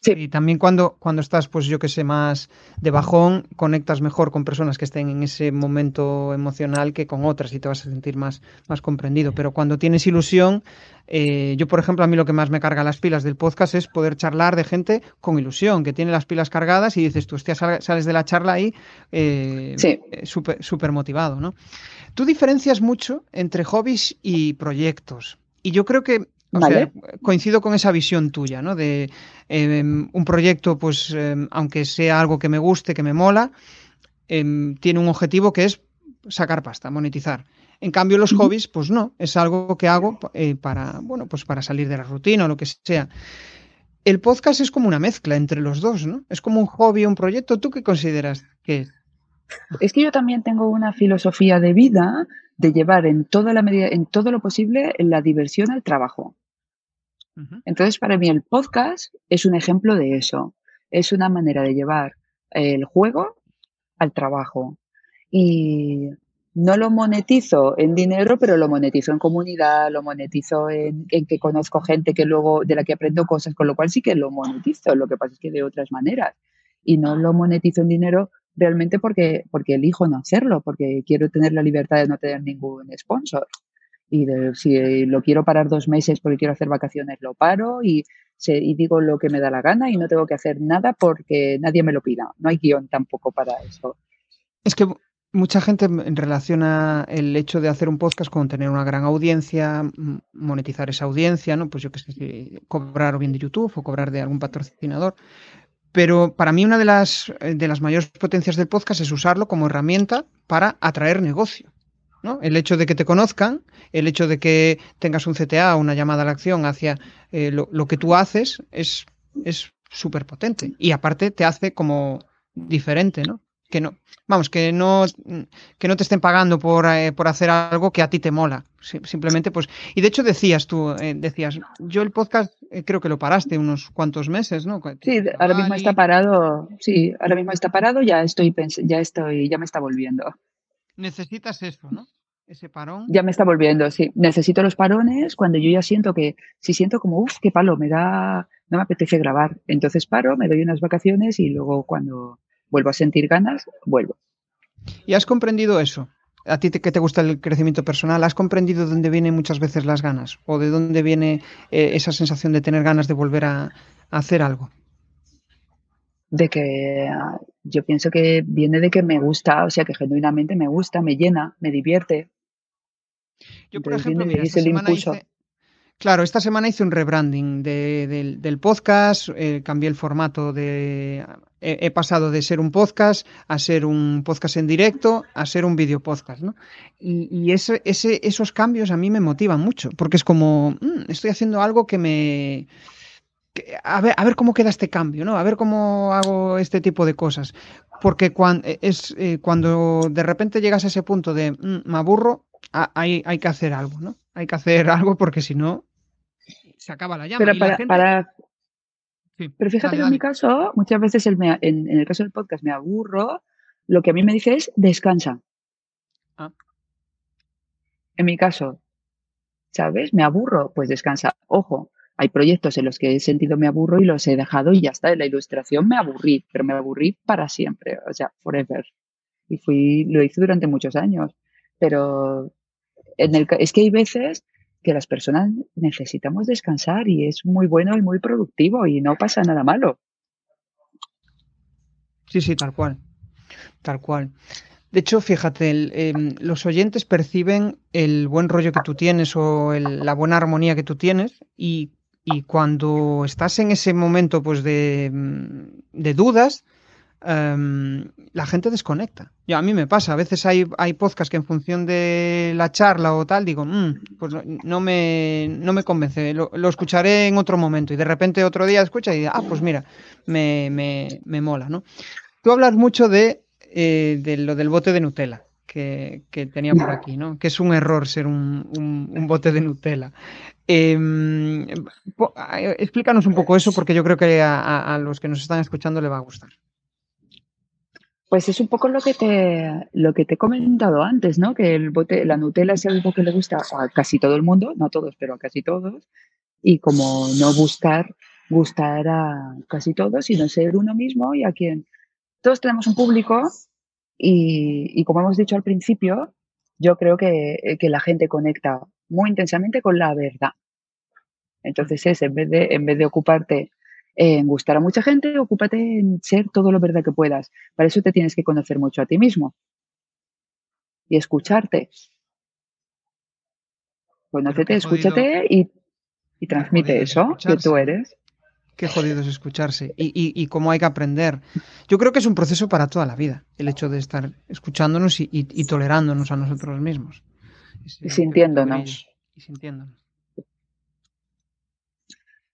Sí. Y también cuando, cuando estás, pues yo que sé, más de bajón, conectas mejor con personas que estén en ese momento emocional que con otras y te vas a sentir más, más comprendido. Pero cuando tienes ilusión, eh, yo, por ejemplo, a mí lo que más me carga las pilas del podcast es poder charlar de gente con ilusión, que tiene las pilas cargadas y dices, tú, hostia, sales de la charla ahí eh, eh, súper motivado, ¿no? Tú diferencias mucho entre hobbies y proyectos. Y yo creo que coincido con esa visión tuya, ¿no? De em, un proyecto, pues, em, aunque sea algo que me guste, que me mola, em, tiene un objetivo que es sacar pasta, monetizar. En cambio, los hobbies, pues no, es algo que hago eh, para, bueno, pues para salir de la rutina o lo que sea. El podcast es como una mezcla entre los dos, ¿no? Es como un hobby, un proyecto. ¿Tú qué consideras que es? Es que yo también tengo una filosofía de vida de llevar en toda la medida, en todo lo posible, la diversión al trabajo. Entonces, para mí el podcast es un ejemplo de eso. Es una manera de llevar el juego al trabajo. Y no lo monetizo en dinero, pero lo monetizo en comunidad, lo monetizo en, que conozco gente que luego de la que aprendo cosas, con lo cual sí que lo monetizo. Lo que pasa es que de otras maneras. Y no lo monetizo en dinero realmente porque, porque elijo no hacerlo, porque quiero tener la libertad de no tener ningún sponsor. Y si lo quiero parar dos meses porque quiero hacer vacaciones, lo paro y, y digo lo que me da la gana y no tengo que hacer nada porque nadie me lo pida. No hay guion tampoco para eso. Es que mucha gente relaciona el hecho de hacer un podcast con tener una gran audiencia, monetizar esa audiencia, ¿no? Pues yo que sé, cobrar bien de YouTube o cobrar de algún patrocinador. Pero para mí una de las, de las mayores potencias del podcast es usarlo como herramienta para atraer negocio. ¿No? El hecho de que te conozcan, el hecho de que tengas un CTA, una llamada a la acción hacia eh, lo, lo, que tú haces, es súper potente. Y aparte te hace como diferente, ¿no? Que no, vamos, que no, que no te estén pagando por, eh, por hacer algo que a ti te mola. Simplemente, pues. Y de hecho decías tú, eh, decías, yo el podcast creo que lo paraste unos cuantos meses, ¿no? Sí, ahora mismo está parado. Sí, ahora mismo está parado, ya estoy, ya estoy, ya me está volviendo necesitas eso, ¿no? Ese parón. Ya me está volviendo, sí. Necesito los parones cuando yo ya siento que, si siento como, uff, qué palo, me da, no me apetece grabar. Entonces paro, me doy unas vacaciones y luego cuando vuelvo a sentir ganas, vuelvo. ¿Y has comprendido eso? A ti que te gusta el crecimiento personal, ¿has comprendido dónde vienen muchas veces las ganas? ¿O de dónde viene eh, esa sensación de tener ganas de volver a hacer algo? De que yo pienso que viene de que me gusta, o sea, que genuinamente me gusta, me llena, me divierte. Yo, por ejemplo, mira, esta semana hice, claro, esta semana hice un rebranding del podcast, eh, cambié el formato de... He, pasado de ser un podcast a ser un podcast en directo a ser un video podcast, ¿no? Y, ese, esos cambios a mí me motivan mucho, porque es como, mm, estoy haciendo algo que me a ver, a ver cómo queda este cambio, ¿no? A ver cómo hago este tipo de cosas. Porque cuando, es, eh, cuando de repente llegas a ese punto de mm, me aburro, hay, hay que hacer algo, ¿no? Hay que hacer *laughs* algo porque si no, se acaba la llama. Pero, para, Pero fíjate que en mi caso, muchas veces en, el caso del podcast me aburro, lo que a mí me dice es descansa. Ah. En mi caso, ¿sabes? Me aburro, pues descansa. Ojo, hay proyectos en los que he sentido me aburro y los he dejado y ya está. En la ilustración me aburrí, pero me aburrí para siempre, o sea, forever. Y fui, lo hice durante muchos años. Pero en el, es que hay veces que las personas necesitamos descansar y es muy bueno y muy productivo y no pasa nada malo. Sí, sí, tal cual. Tal cual. De hecho, fíjate, em, los oyentes perciben el buen rollo que tú tienes o la buena armonía que tú tienes y y cuando estás en ese momento pues de, de dudas, em, la gente desconecta. Yo, a mí me pasa, a veces hay, hay podcasts que en función de la charla o tal, digo, mm, pues no me, no me convence, lo, escucharé en otro momento y de repente otro día escucha y ah, pues mira, me, me, me mola, ¿no? Tú hablas mucho de, eh, de lo del bote de Nutella. Que, que, tenía por aquí, ¿no? Que es un error ser un, un bote de Nutella. Em, explícanos un poco eso porque yo creo que a, los que nos están escuchando le va a gustar. Pues es un poco lo que te, lo que te he comentado antes, ¿no? Que el bote, la Nutella es algo que le gusta a casi todo el mundo, no a todos, pero a casi todos. Y como no buscar gustar a casi todos, sino ser uno mismo y a quien todos tenemos un público y, y como hemos dicho al principio, yo creo que, que la gente conecta muy intensamente con la verdad. Entonces es, en vez de, en vez de ocuparte en gustar a mucha gente, ocúpate en ser todo lo verdad que puedas. Para eso te tienes que conocer mucho a ti mismo y escucharte. Conócete, escúchate y, y transmite eso que tú eres. Qué jodido es escucharse y, y, cómo hay que aprender. Yo creo que es un proceso para toda la vida, el hecho de estar escuchándonos y, y tolerándonos a nosotros mismos. Y sintiéndonos. Y sintiéndonos.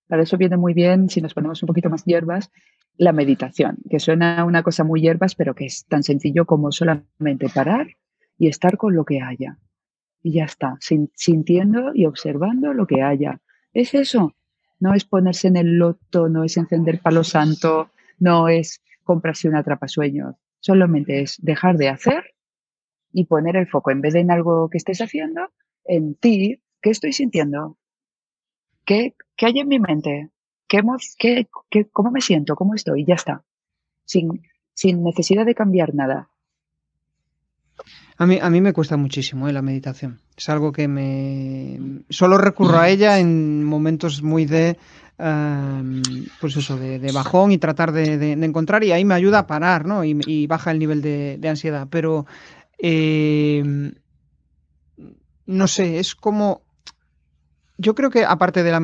Para eso viene muy bien, si nos ponemos un poquito más hierbas, la meditación, que suena una cosa muy hierbas, pero que es tan sencillo como solamente parar y estar con lo que haya. Y ya está, sintiendo y observando lo que haya. Es eso, no es ponerse en el loto, no es encender palo santo, no es comprarse una atrapasueños, solamente es dejar de hacer y poner el foco, en vez de en algo que estés haciendo, en ti, ¿qué estoy sintiendo? ¿Qué, qué hay en mi mente? ¿Qué, qué, qué, ¿Cómo me siento? ¿Cómo estoy? Ya está. Sin, sin necesidad de cambiar nada. A mí, a mí me cuesta muchísimo ¿eh? la meditación. Es algo que me... Solo recurro a ella en momentos muy de... Em, pues eso, de, bajón y tratar de, encontrar y ahí me ayuda a parar, ¿no? Y, baja el nivel de, ansiedad. Pero... Em, no sé, es como yo creo que aparte de la,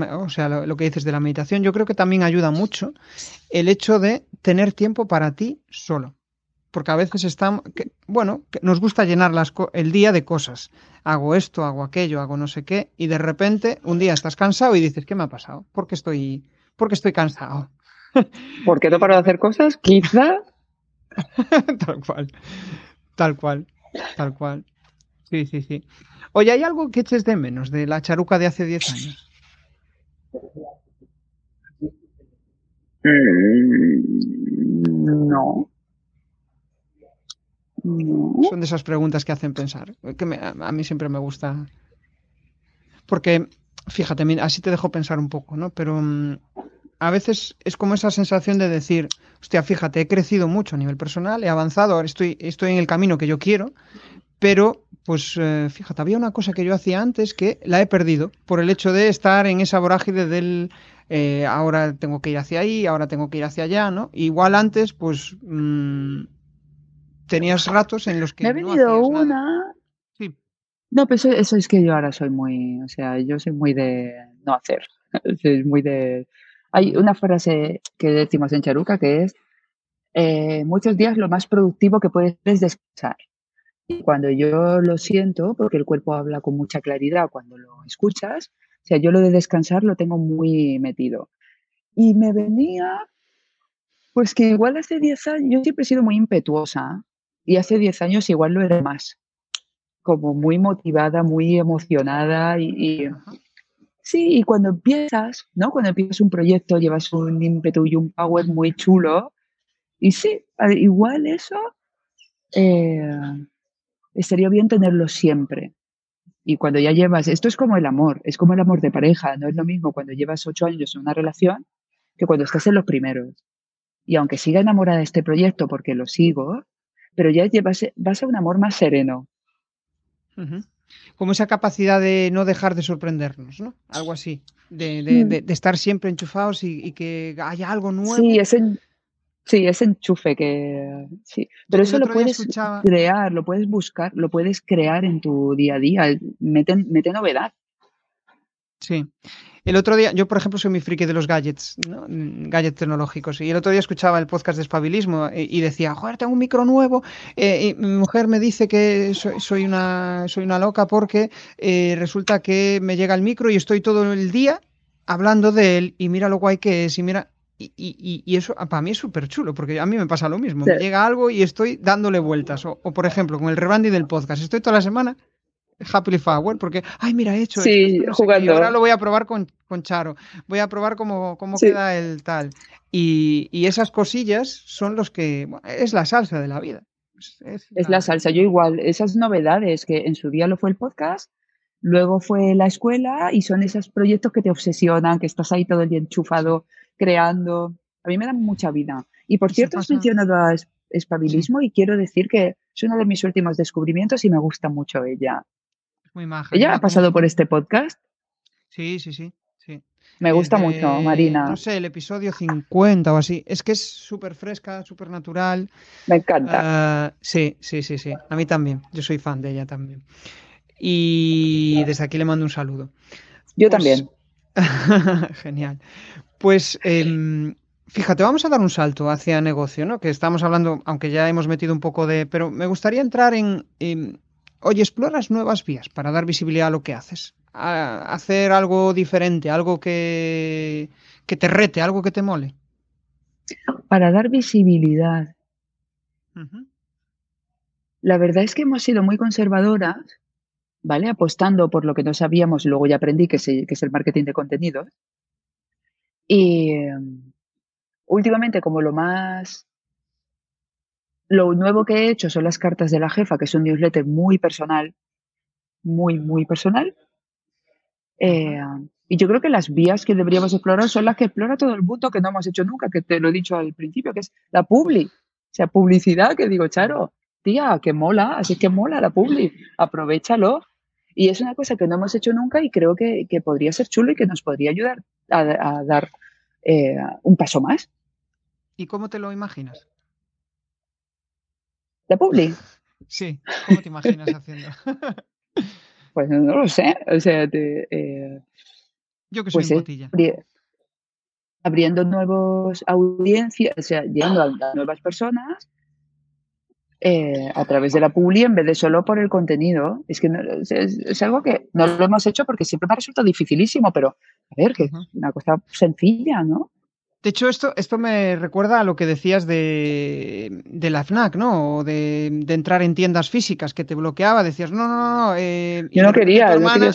lo, que dices de la meditación, yo creo que también ayuda mucho el hecho de tener tiempo para ti solo. Porque a veces estamos, bueno, nos gusta llenar las, el día de cosas. Hago esto, hago aquello, hago no sé qué, y de repente un día estás cansado y dices, ¿qué me ha pasado? ¿Por qué estoy, por estoy cansado? *laughs* ¿Por qué no paro de hacer cosas? Quizá. *laughs* tal cual, tal cual, tal cual. Sí, sí, sí. Oye, ¿hay algo que eches de menos de la charuca de hace 10 años? Mm, Son de esas preguntas que hacen pensar. Que a mí siempre me gusta. Porque, fíjate, así te dejo pensar un poco, ¿no? Pero mm, a veces es como esa sensación de decir, hostia, fíjate, he crecido mucho a nivel personal, he avanzado, ahora estoy, estoy en el camino que yo quiero, pero pues eh, fíjate, había una cosa que yo hacía antes que la he perdido por el hecho de estar en esa vorágine del eh, ahora tengo que ir hacia ahí, ahora tengo que ir hacia allá, ¿no? Igual antes, pues mm, tenías ratos en los que... Me ha venido una... Sí. No, pero eso, es que yo ahora soy muy, o sea, yo soy muy de no hacer, *laughs* soy muy de... Hay una frase que decimos en Charuca que es, eh, muchos días lo más productivo que puedes es descansar. Y cuando yo lo siento, porque el cuerpo habla con mucha claridad cuando lo escuchas, o sea, yo lo de descansar lo tengo muy metido. Y me venía, pues que igual hace 10 años, yo siempre he sido muy impetuosa y hace 10 años igual lo era más, como muy motivada, muy emocionada y, sí, y cuando empiezas, ¿no? Cuando empiezas un proyecto llevas un ímpetu y un power muy chulo y sí, igual eso eh, estaría bien tenerlo siempre. Y cuando ya llevas, esto es como el amor, es como el amor de pareja, no es lo mismo cuando llevas ocho años en una relación que cuando estás en los primeros. Y aunque siga enamorada de este proyecto porque lo sigo, pero ya llevas, vas a un amor más sereno. Como esa capacidad de no dejar de sorprendernos, ¿no? Algo así, de, mm. estar siempre enchufados y, que haya algo nuevo. Sí, es Sí, ese enchufe que sí, pero eso lo puedes crear, lo puedes buscar, lo puedes crear en tu día a día, mete, mete novedad. Sí. El otro día, yo por ejemplo soy muy friki de los gadgets, ¿no? Gadgets tecnológicos, y el otro día escuchaba el podcast de Espabilismo y, decía, joder, tengo un micro nuevo, eh, y mi mujer me dice que soy, una, soy una loca porque eh, resulta que me llega el micro y estoy todo el día hablando de él y mira lo guay que es y mira y, eso para mí es súper chulo, porque a mí me pasa lo mismo. Me llega algo y estoy dándole vueltas. O, por ejemplo, con el rebranding del podcast, estoy toda la semana happily forward, porque, ay, mira, he hecho sí, jugando. ahora lo voy a probar con, Charo. Voy a probar cómo, cómo queda el tal. Y, esas cosillas son los que. es la salsa de la vida. Es, es la salsa. Yo igual, esas novedades que en su día lo fue el podcast, luego fue la escuela y son esos proyectos que te obsesionan, que estás ahí todo el día enchufado creando. A mí me dan mucha vida. Y por cierto, has mencionado a espabilismo y quiero decir que es uno de mis últimos descubrimientos y me gusta mucho ella. Muy maja. ¿Ella ha pasado por este podcast? Sí, sí, sí. sí. Me gusta mucho, Marina. No sé, el episodio 50 o así. Es que es súper fresca, súper natural. Me encanta. Ah, sí, sí, sí, sí. A mí también. Yo soy fan de ella también. Y desde aquí le mando un saludo. Yo pues también. *laughs* Genial. Pues em, fíjate, vamos a dar un salto hacia negocio, ¿no? Que estamos hablando, aunque ya hemos metido un poco de. Pero me gustaría entrar en. Oye, exploras nuevas vías para dar visibilidad a lo que haces. A hacer algo diferente, algo que, que te rete, algo que te mole. Para dar visibilidad. La verdad es que hemos sido muy conservadoras, ¿vale? Apostando por lo que no sabíamos, luego ya aprendí que, que es el marketing de contenidos. Y em, últimamente, como lo más. Lo nuevo que he hecho son las cartas de la jefa, que es un newsletter muy personal, muy, muy personal. Eh, y yo creo que las vías que deberíamos explorar son las que explora todo el mundo que no hemos hecho nunca, que te lo he dicho al principio, que es la publi. O sea, publicidad, que digo, Charo, tía, que mola, así que mola la publi, aprovechalo. Y es una cosa que no hemos hecho nunca y creo que, que podría ser chulo y que nos podría ayudar a, dar eh, un paso más. ¿Y cómo te lo imaginas? ¿La publi? Sí, ¿cómo te imaginas haciendo? *laughs* pues no lo sé, o sea, eh, yo que soy pues abriendo nuevos audiencias, o sea, llegando a nuevas personas eh, a través de la publi en vez de solo por el contenido. Es que es, algo que no lo hemos hecho porque siempre me ha resultado dificilísimo, pero a ver, que es una cosa sencilla, ¿no? De hecho, esto, esto me recuerda a lo que decías de, de la FNAC, ¿no? O de, entrar en tiendas físicas que te bloqueaba. Decías, no, no, no. Eh, yo no quería, quería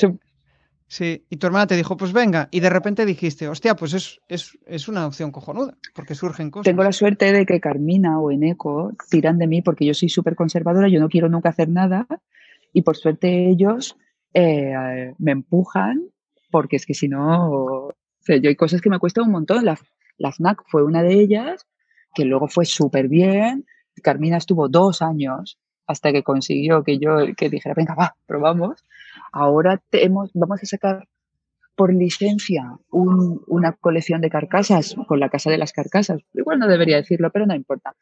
Sí, y tu hermana te dijo, pues venga, y de repente dijiste, hostia, pues es, es, es, una opción cojonuda, porque surgen cosas. Tengo la suerte de que Carmina o Eneco tiran de mí porque yo soy súper conservadora, yo no quiero nunca hacer nada, y por suerte ellos eh, me empujan, porque es que si no, o sea, yo hay cosas que me cuestan un montón. La, la FNAC fue una de ellas, que luego fue súper bien. Carmina estuvo dos años hasta que consiguió que yo que dijera, venga, va, probamos. Ahora vamos a sacar por licencia una colección de carcasas con la Casa de las Carcasas. Igual no debería decirlo, pero no importa.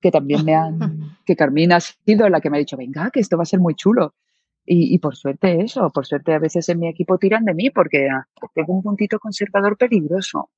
Que también me han, *laughs* que Carmina ha sido la que me ha dicho, venga, que esto va a ser muy chulo. Y, por suerte eso, por suerte a veces en mi equipo tiran de mí porque ah, tengo un puntito conservador peligroso.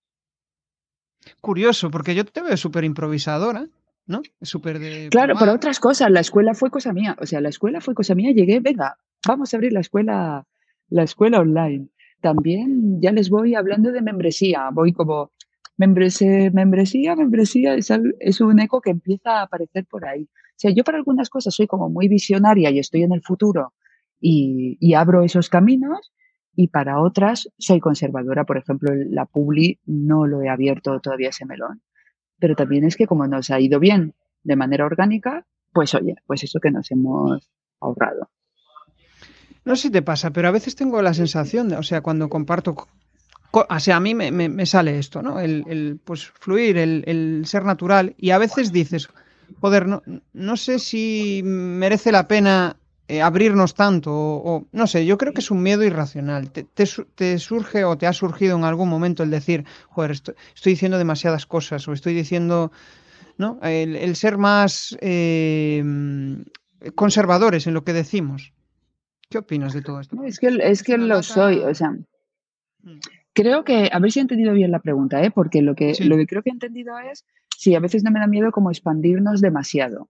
Curioso, porque yo te veo súper improvisadora. ¿no? Súper de... Claro, para otras cosas, la escuela fue cosa mía, o sea, la escuela fue cosa mía, llegué, venga, vamos a abrir la escuela, la escuela online. También ya les voy hablando de membresía, voy como membresía, membresía, membresía, es, un eco que empieza a aparecer por ahí. O sea, yo para algunas cosas soy como muy visionaria y estoy en el futuro y, y abro esos caminos y para otras soy conservadora. Por ejemplo, la Publi no lo he abierto todavía ese melón pero también es que como nos ha ido bien de manera orgánica, pues oye, pues eso que nos hemos ahorrado. No sé si te pasa, pero a veces tengo la sensación, de, o sea, cuando comparto, o sea, a mí me, sale esto, ¿no? El, pues fluir, el, el, ser natural, y a veces dices, joder, no, no sé si merece la pena eh, abrirnos tanto, o, no sé, yo creo que es un miedo irracional. Te, surge o te ha surgido en algún momento el decir, joder, estoy, diciendo demasiadas cosas, o estoy diciendo, ¿no? El, ser más eh, conservadores en lo que decimos. ¿Qué opinas de todo esto? es que, es que lo soy, o sea. Mm. Creo que, a ver si he entendido bien la pregunta, ¿eh? porque lo que, lo que creo que he entendido es si a veces no me da miedo como expandirnos demasiado.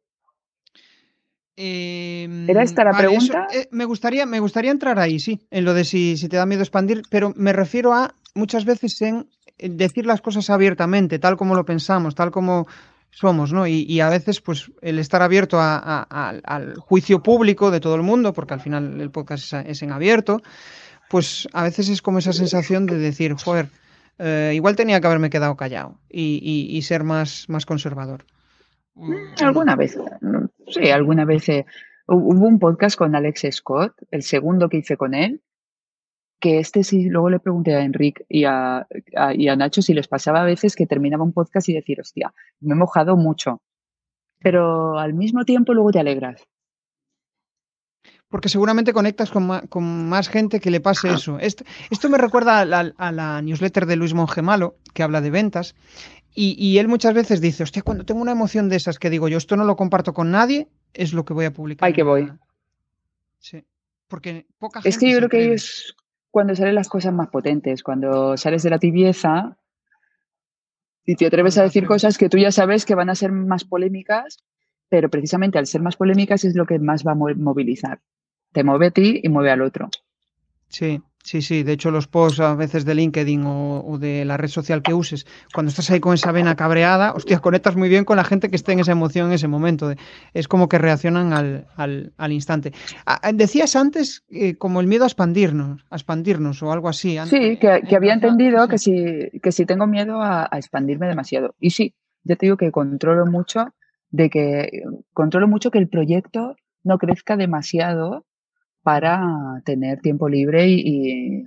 Em, ¿Era esta la pregunta? Eh, me, gustaría, me gustaría entrar ahí, sí, en lo de si, si, te da miedo expandir, pero me refiero a muchas veces en decir las cosas abiertamente, tal como lo pensamos, tal como somos, ¿no? Y, a veces, pues, el estar abierto al juicio público de todo el mundo, porque al final el podcast es, en abierto, pues a veces es como esa sensación de decir, joder, eh, igual tenía que haberme quedado callado y, y ser más, más conservador. Mm, alguna vez, sí, alguna vez eh, hubo un podcast con Alex Scott, el segundo que hice con él, que este sí, luego le pregunté a Enrique y a, y a Nacho si les pasaba a veces que terminaba un podcast y decir, hostia, me he mojado mucho, pero al mismo tiempo luego te alegras. Porque seguramente conectas con más, gente que le pase eso. *clears throat* Esto, esto me recuerda a la, a la, newsletter de Luis Mongemalo, que habla de ventas, y, él muchas veces dice, hostia, cuando tengo una emoción de esas que digo yo, esto no lo comparto con nadie, es lo que voy a publicar. Ay, que voy. Sí. Porque poca Es que yo creo que es cuando salen las cosas más potentes, cuando sales de la tibieza, Y te atreves a decir cosas que tú ya sabes que van a ser más polémicas, pero precisamente al ser más polémicas es lo que más va a movilizar. Te mueve a ti y mueve al otro. Sí, Sí, sí, de hecho los posts a veces de LinkedIn o, de la red social que uses, cuando estás ahí con esa vena cabreada, hostia, conectas muy bien con la gente que esté en esa emoción en ese momento. Es como que reaccionan al, al, instante. Ah, ah, decías antes eh, como el miedo a expandirnos, a expandirnos o algo así. Sí, que, había entendido que si, que si tengo miedo a, a expandirme demasiado. Y sí, yo te digo que controlo mucho de que controlo mucho que el proyecto no crezca demasiado para tener tiempo libre y,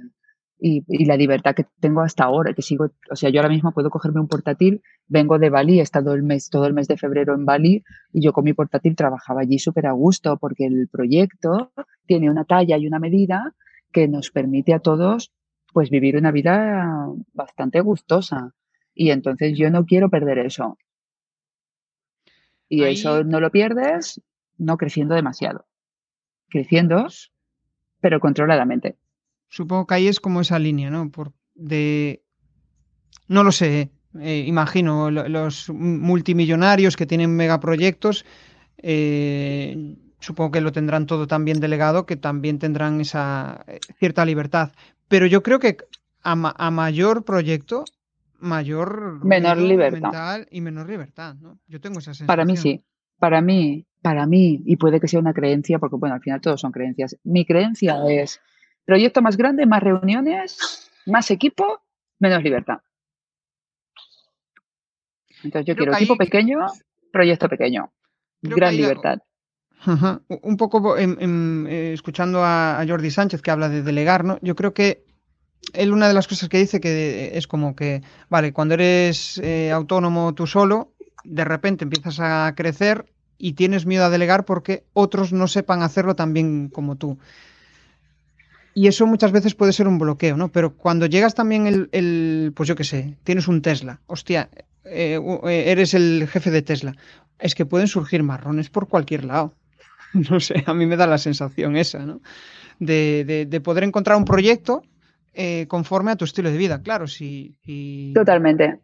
y, la libertad que tengo hasta ahora, que sigo, o sea, yo ahora mismo puedo cogerme un portátil, vengo de Bali, he estado el mes, todo el mes de febrero en Bali y yo con mi portátil trabajaba allí súper a gusto porque el proyecto tiene una talla y una medida que nos permite a todos pues vivir una vida bastante gustosa. Y entonces yo no quiero perder eso. Y eso no lo pierdes no creciendo demasiado creciendo, pero controladamente. Supongo que ahí es como esa línea, ¿no? Por, de, no lo sé, eh, imagino, los multimillonarios que tienen megaproyectos, eh, supongo que lo tendrán todo tan bien delegado que también tendrán esa eh, cierta libertad. Pero yo creo que a, mayor proyecto, mayor menor libertad y menor libertad, ¿no? Yo tengo esa sensación. Para mí sí. Para mí, para mí, y puede que sea una creencia, porque bueno, al final todos son creencias, mi creencia es proyecto más grande, más reuniones, más equipo, menos libertad. Entonces yo quiero equipo pequeño, proyecto pequeño, gran libertad. Un poco eh, escuchando a, Jordi Sánchez que habla de delegar, ¿no? Yo creo que él una de las cosas que dice que es como que, vale, cuando eres eh, autónomo tú solo, de repente empiezas a crecer y tienes miedo a delegar porque otros no sepan hacerlo tan bien como tú. Y eso muchas veces puede ser un bloqueo, ¿no? Pero cuando llegas también el, pues yo qué sé, tienes un Tesla, hostia, eh, eh, eres el jefe de Tesla, es que pueden surgir marrones por cualquier lado. *laughs* No sé, a mí me da la sensación esa, ¿no? De, de, poder encontrar un proyecto eh, conforme a tu estilo de vida, claro, si, si... Totalmente.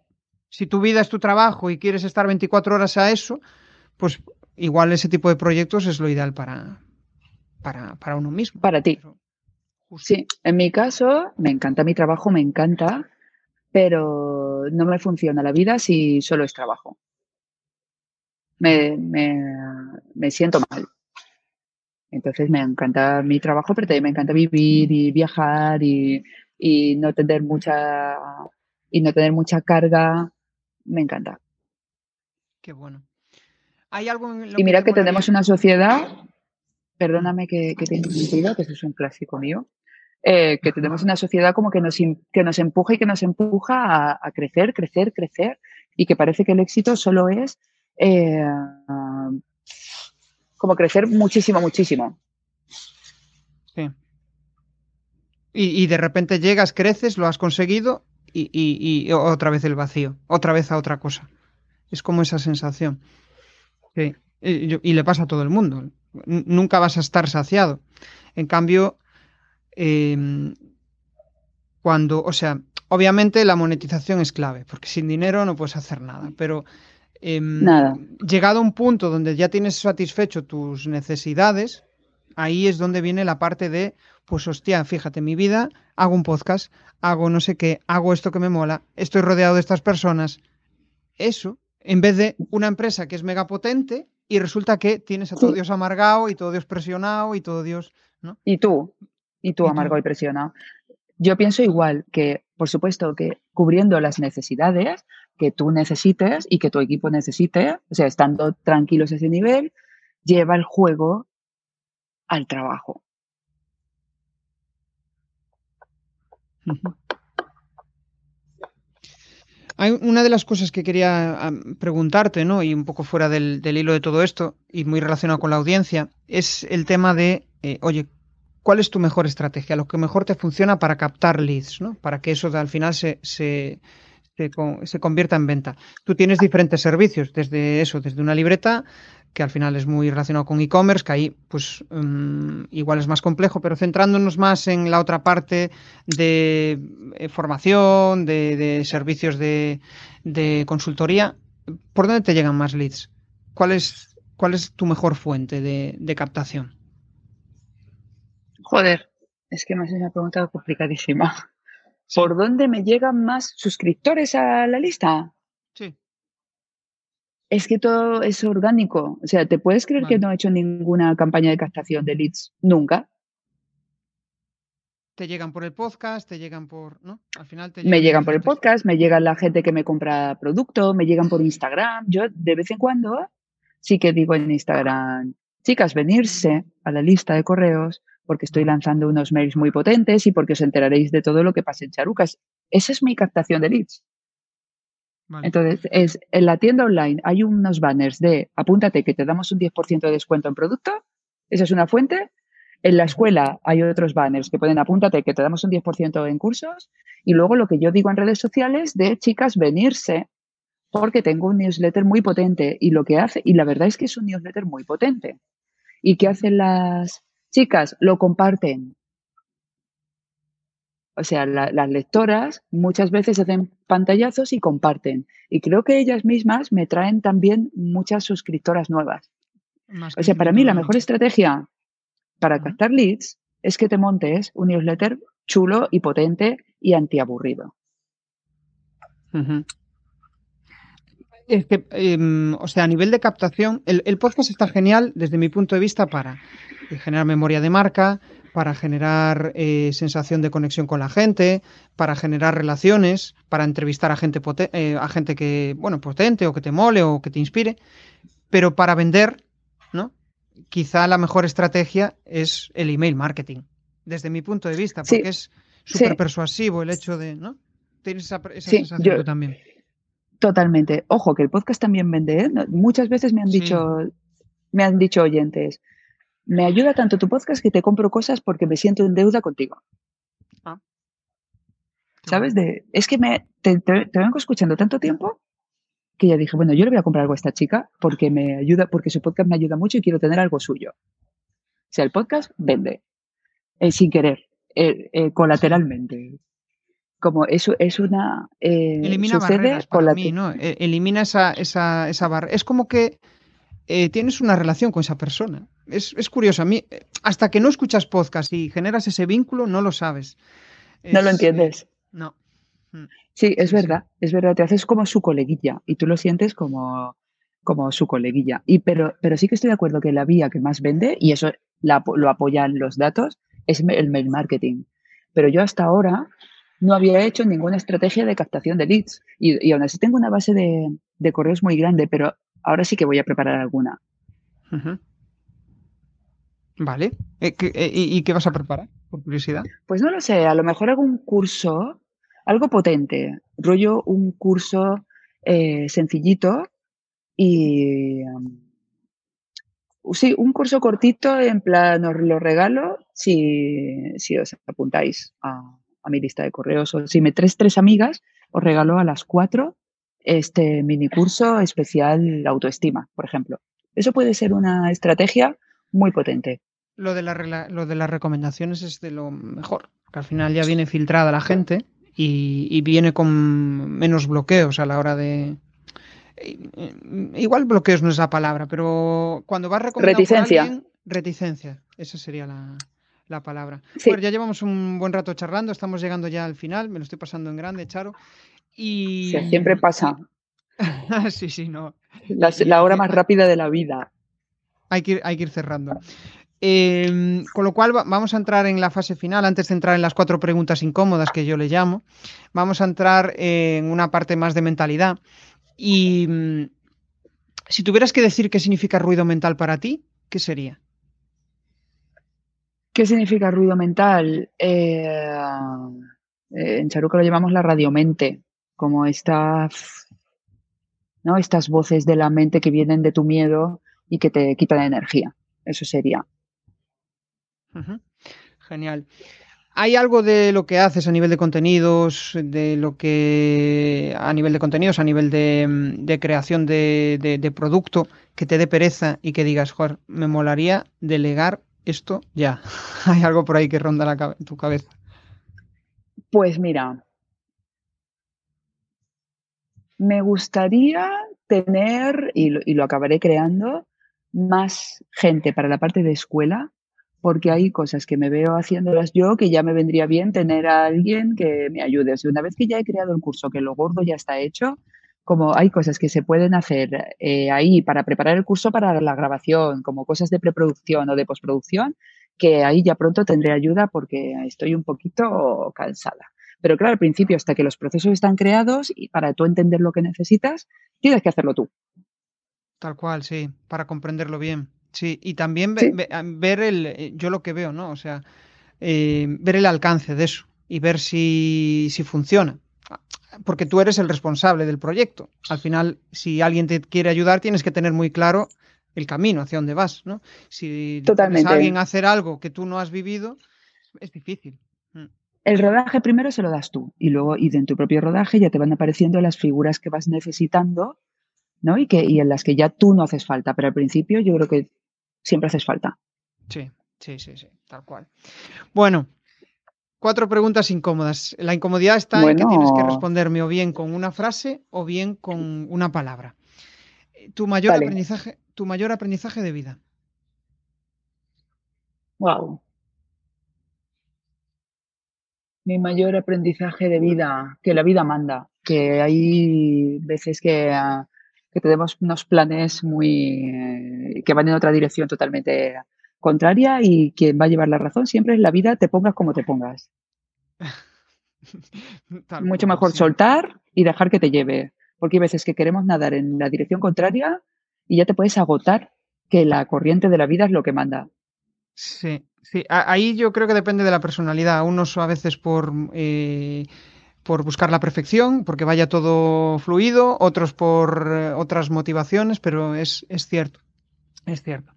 Si tu vida es tu trabajo y quieres estar 24 horas a eso, pues igual ese tipo de proyectos es lo ideal para, para, uno mismo. Para ti. Sí, en mi caso me encanta mi trabajo, me encanta, pero no me funciona la vida si solo es trabajo. Me, me, siento mal. Entonces me encanta mi trabajo, pero también me encanta vivir y viajar y, y no tener mucha y no tener mucha carga. Me encanta. Qué bueno y mira que, tenemos una sociedad, perdóname que, que te he que eso es un clásico mío, eh, que tenemos una sociedad como que nos, que nos empuja y que nos empuja a, crecer, crecer, crecer, y que parece que el éxito solo es eh, como crecer muchísimo, muchísimo. Sí. Y, de repente llegas, creces, lo has conseguido y, y, otra vez el vacío, otra vez a otra cosa. Es como esa sensación. Sí. Y, le pasa a todo el mundo. nunca vas a estar saciado. En cambio, em, cuando, o sea, obviamente la monetización es clave, porque sin dinero no puedes hacer nada, pero em, llegado a un punto donde ya tienes satisfecho tus necesidades, ahí es donde viene la parte de, pues hostia, fíjate, mi vida, hago un podcast, hago no sé qué, hago esto que me mola, estoy rodeado de estas personas. Eso en vez de una empresa que es mega potente y resulta que tienes a todo Dios amargado y todo Dios presionado y todo Dios, ¿no? Y tú, y tú amargado y presionado. Yo pienso igual que, por supuesto, que cubriendo las necesidades que tú necesites y que tu equipo necesite, o sea, estando tranquilos a ese nivel, lleva el juego al trabajo. Hay una de las cosas que quería preguntarte, ¿no? Y un poco fuera del, hilo de todo esto, y muy relacionado con la audiencia, es el tema de, eh, oye, ¿cuál es tu mejor estrategia? Lo que mejor te funciona para captar leads, ¿no? Para que eso al final se, se, se, convierta en venta. Tú tienes diferentes servicios, desde eso, desde una libreta, que al final es muy relacionado con e-commerce, que ahí pues um, igual es más complejo, pero centrándonos más en la otra parte de eh, formación, de, de servicios de, de, consultoría, ¿por dónde te llegan más leads? ¿Cuál es, cuál es tu mejor fuente de, de captación? Joder, es que me haces una pregunta complicadísima. ¿Por dónde me llegan más suscriptores a la lista? Sí. Es que todo es orgánico. O sea, ¿te puedes creer Vale. que no he hecho ninguna campaña de captación de leads? Nunca. Te llegan por el podcast, te llegan por. ¿No? Al final te Me llegan llegan por el podcast, me llegan la gente que me compra producto, me llegan por Instagram. Yo de vez en cuando sí que digo en Instagram, chicas, venirse a la lista de correos porque estoy lanzando unos mails muy potentes y porque os enteraréis de todo lo que pasa en Charucas. Esa es mi captación de leads. Entonces, es en la tienda online hay unos banners de apúntate que te damos un 10% de descuento en producto. Esa es una fuente. En la escuela hay otros banners que pueden apúntate que te damos un 10% en cursos. Y luego lo que yo digo en redes sociales de chicas venirse porque tengo un newsletter muy potente y lo que hace, y la verdad es que es un newsletter muy potente. ¿Y qué hacen las chicas? Lo comparten. O sea, la- las lectoras muchas veces hacen pantallazos y comparten. Y creo que ellas mismas me traen también muchas suscriptoras nuevas. Más O sea, para mí la mejor estrategia para captar leads es que te montes un newsletter chulo y potente y antiaburrido. Es que, em, o sea, a nivel de captación, el, el podcast está genial desde mi punto de vista para generar memoria de marca, para generar eh, sensación de conexión con la gente, para generar relaciones, para entrevistar a gente, eh, a gente que, bueno, potente o que te mole o que te inspire, pero para vender, ¿no? Quizá la mejor estrategia es el email marketing, desde mi punto de vista, Sí, porque es súper sí. persuasivo el hecho de, ¿no? Tienes esa, esa Sí, sensación yo- tú también. Totalmente. Ojo, que el podcast también vende. ¿eh? Muchas veces me han dicho, me han dicho oyentes, me ayuda tanto tu podcast que te compro cosas porque me siento en deuda contigo. Qué ¿Sabes? De, es que me, te, te- te vengo escuchando tanto tiempo que ya dije, bueno, yo le voy a comprar algo a esta chica porque me ayuda, porque su podcast me ayuda mucho y quiero tener algo suyo. O sea, el podcast vende. eh, sin querer, eh, eh, colateralmente. Como eso es una. Elimina barreras para mí, ¿no? E- Elimina esa, esa, esa barrera. Es como que eh, tienes una relación con esa persona. Es, es curioso. A mí, eh, hasta que no escuchas podcast y generas ese vínculo, no lo sabes. No lo Es, eh, entiendes. no. Sí, es Sí, sí. verdad, es verdad, te haces como su coleguilla y tú lo sientes como, como su coleguilla. Y pero, pero sí que estoy de acuerdo que la vía que más vende, y eso la lo apoyan los datos, es el mail marketing. Pero yo hasta ahora no había hecho ninguna estrategia de captación de leads. Y, y aún así tengo una base de, de correos muy grande, pero ahora sí que voy a preparar alguna. Vale. Eh, ¿qué- eh, y, y qué vas a preparar? Por curiosidad. Pues no lo sé, a lo mejor algún curso, algo potente, rollo un curso eh, sencillito y um, sí, un curso cortito en plan os lo regalo si, si os apuntáis a, a mi lista de correos o si me tres tres amigas os regalo a las cuatro este mini curso especial autoestima, por ejemplo. Eso puede ser una estrategia muy potente. Lo de, la rela- lo de las recomendaciones es de lo mejor. Que al final ya viene filtrada la gente y, y viene con menos bloqueos a la hora de. Igual bloqueos no es la palabra, pero cuando vas recomendado por Reticencia. alguien, reticencia. Esa sería la, la palabra. Sí. Bueno, ya llevamos un buen rato charlando, estamos llegando ya al final, me lo estoy pasando en grande, Charo. Y O sea, siempre pasa *laughs* sí, sí, no. la, hora más rápida de la vida. Hay que ir, hay que ir cerrando. Eh, con lo cual va- vamos a entrar en la fase final, antes de entrar en las cuatro preguntas incómodas que yo le llamo, vamos a entrar en una parte más de mentalidad. Y mm, si tuvieras que decir qué significa ruido mental para ti, ¿qué sería? ¿Qué significa ruido mental? Eh, en Charuca lo llamamos la radiomente, como esta, ¿no? estas voces de la mente que vienen de tu miedo y que te quitan energía. Eso sería. Genial. ¿Hay algo de lo que haces a nivel de contenidos, de lo que a nivel de contenidos, a nivel de, creación de, producto, que te dé pereza y que digas, joder, me molaría delegar esto ya? *laughs* ¿Hay algo por ahí que ronda la, tu cabeza? Pues mira, me gustaría tener, y lo acabaré creando, más gente para la parte de escuela porque hay cosas que me veo haciéndolas yo que ya me vendría bien tener a alguien que me ayude. O sea, una vez que ya he creado el curso, que lo gordo ya está hecho, como hay cosas que se pueden hacer eh, ahí para preparar el curso para la grabación, como cosas de preproducción o de postproducción, que ahí ya pronto tendré ayuda porque estoy un poquito cansada. Pero claro, al principio, hasta que los procesos están creados y para tú entender lo que necesitas, tienes que hacerlo tú. Tal cual, sí, para comprenderlo bien. Sí, y también ver el, eh, yo lo que veo, ¿no? O sea, eh, ver el alcance de eso y ver si, si funciona. Porque tú eres el responsable del proyecto. Al final, si alguien te quiere ayudar, tienes que tener muy claro el camino hacia dónde vas, ¿no? Si Totalmente. alguien hacer algo que tú no has vivido, es difícil. El rodaje primero se lo das tú y luego y en tu propio rodaje ya te van apareciendo las figuras que vas necesitando, ¿no? Y que y en las que ya tú no haces falta, pero al principio yo creo que siempre haces falta. Sí, sí, sí, sí, tal cual. Bueno, cuatro preguntas incómodas. La incomodidad está en que tienes que responderme o bien con una frase o bien con una palabra. Tu mayor aprendizaje, tu mayor aprendizaje de vida. Wow. Mi mayor aprendizaje de vida, que la vida manda, que hay veces que ah, que tenemos unos planes muy eh, que van en otra dirección totalmente contraria y quien va a llevar la razón siempre es la vida, te pongas como te pongas. *laughs* Mucho mejor soltar y dejar que te lleve, porque hay veces que queremos nadar en la dirección contraria y ya te puedes agotar que la corriente de la vida es lo que manda. Sí, sí, ahí yo creo que depende de la personalidad. Unos a veces por eh, por buscar la perfección, porque vaya todo fluido, otros por eh, otras motivaciones, pero es, es cierto, es cierto.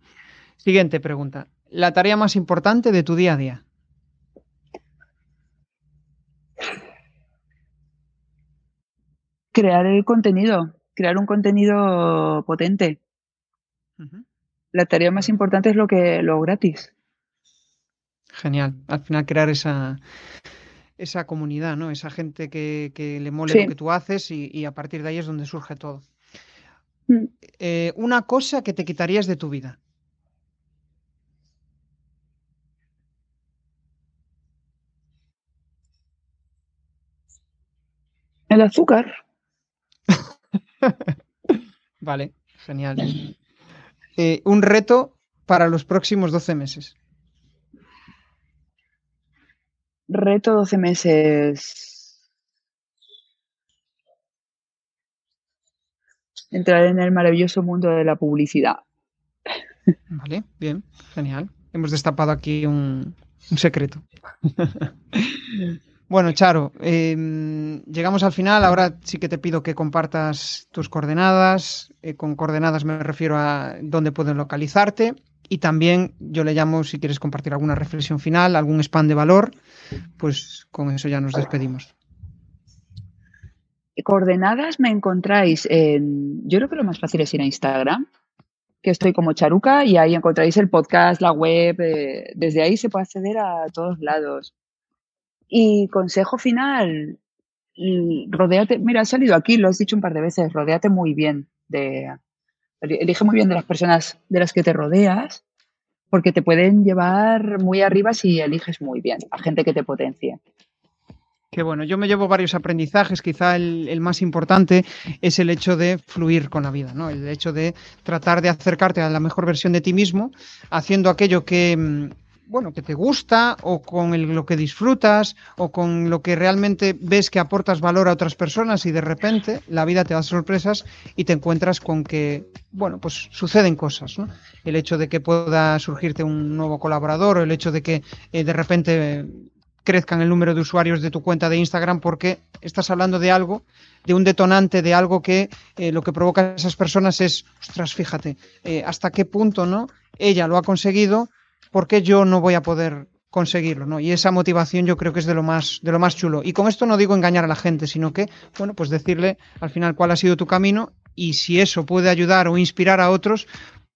Siguiente pregunta. La tarea más importante de tu día a día. Crear el contenido, crear un contenido potente. La tarea más importante es lo que lo gratis. Genial. Al final crear esa, esa comunidad, ¿no? Esa gente que, le mole lo que tú haces y, a partir de ahí es donde surge todo. Mm. Eh, una cosa que te quitarías de tu vida. El azúcar. *laughs* vale, genial. Eh, un reto para los próximos 12 meses. Reto 12 meses. Entrar en el maravilloso mundo de la publicidad. Vale, bien, genial. Hemos destapado aquí un, secreto. *laughs* Bueno, Charo, em, llegamos al final. Ahora sí que te pido que compartas tus coordenadas. Eh, con coordenadas me refiero a dónde pueden localizarte. Y también yo le llamo, si quieres compartir alguna reflexión final, algún spam de valor, pues con eso ya nos despedimos. Coordenadas me encontráis en, yo creo que lo más fácil es ir a Instagram, que estoy como Charuca y ahí encontráis el podcast, la web, eh, desde ahí se puede acceder a todos lados. Y consejo final, rodeate, mira, has salido aquí, lo has dicho un par de veces, rodeate muy bien de, elige muy bien de las personas de las que te rodeas, porque te pueden llevar muy arriba si eliges muy bien a gente que te potencie. Qué bueno, yo me llevo varios aprendizajes, quizá el, más importante es el hecho de fluir con la vida, ¿no? El hecho de tratar de acercarte a la mejor versión de ti mismo, haciendo aquello que, mm, bueno, que te gusta o con lo que disfrutas o con lo que realmente ves que aportas valor a otras personas y de repente la vida te da sorpresas y te encuentras con que, bueno, pues suceden cosas, ¿no? El hecho de que pueda surgirte un nuevo colaborador o el hecho de que eh, de repente crezcan el número de usuarios de tu cuenta de Instagram porque estás hablando de algo, de un detonante, de algo que eh, lo que provoca a esas personas es, ostras, fíjate, eh, hasta qué punto, ¿no? Ella lo ha conseguido ¿por qué yo no voy a poder conseguirlo, ¿no? Y esa motivación yo creo que es de lo más, de lo más chulo. Y con esto no digo engañar a la gente, sino que, bueno, pues decirle al final cuál ha sido tu camino y si eso puede ayudar o inspirar a otros,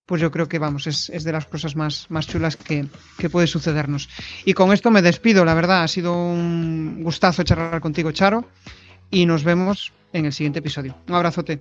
pues yo creo que vamos, es, de las cosas más, más chulas que, que, puede sucedernos. Y con esto me despido, la verdad, ha sido un gustazo charlar contigo, Charo, y nos vemos en el siguiente episodio. Un abrazote.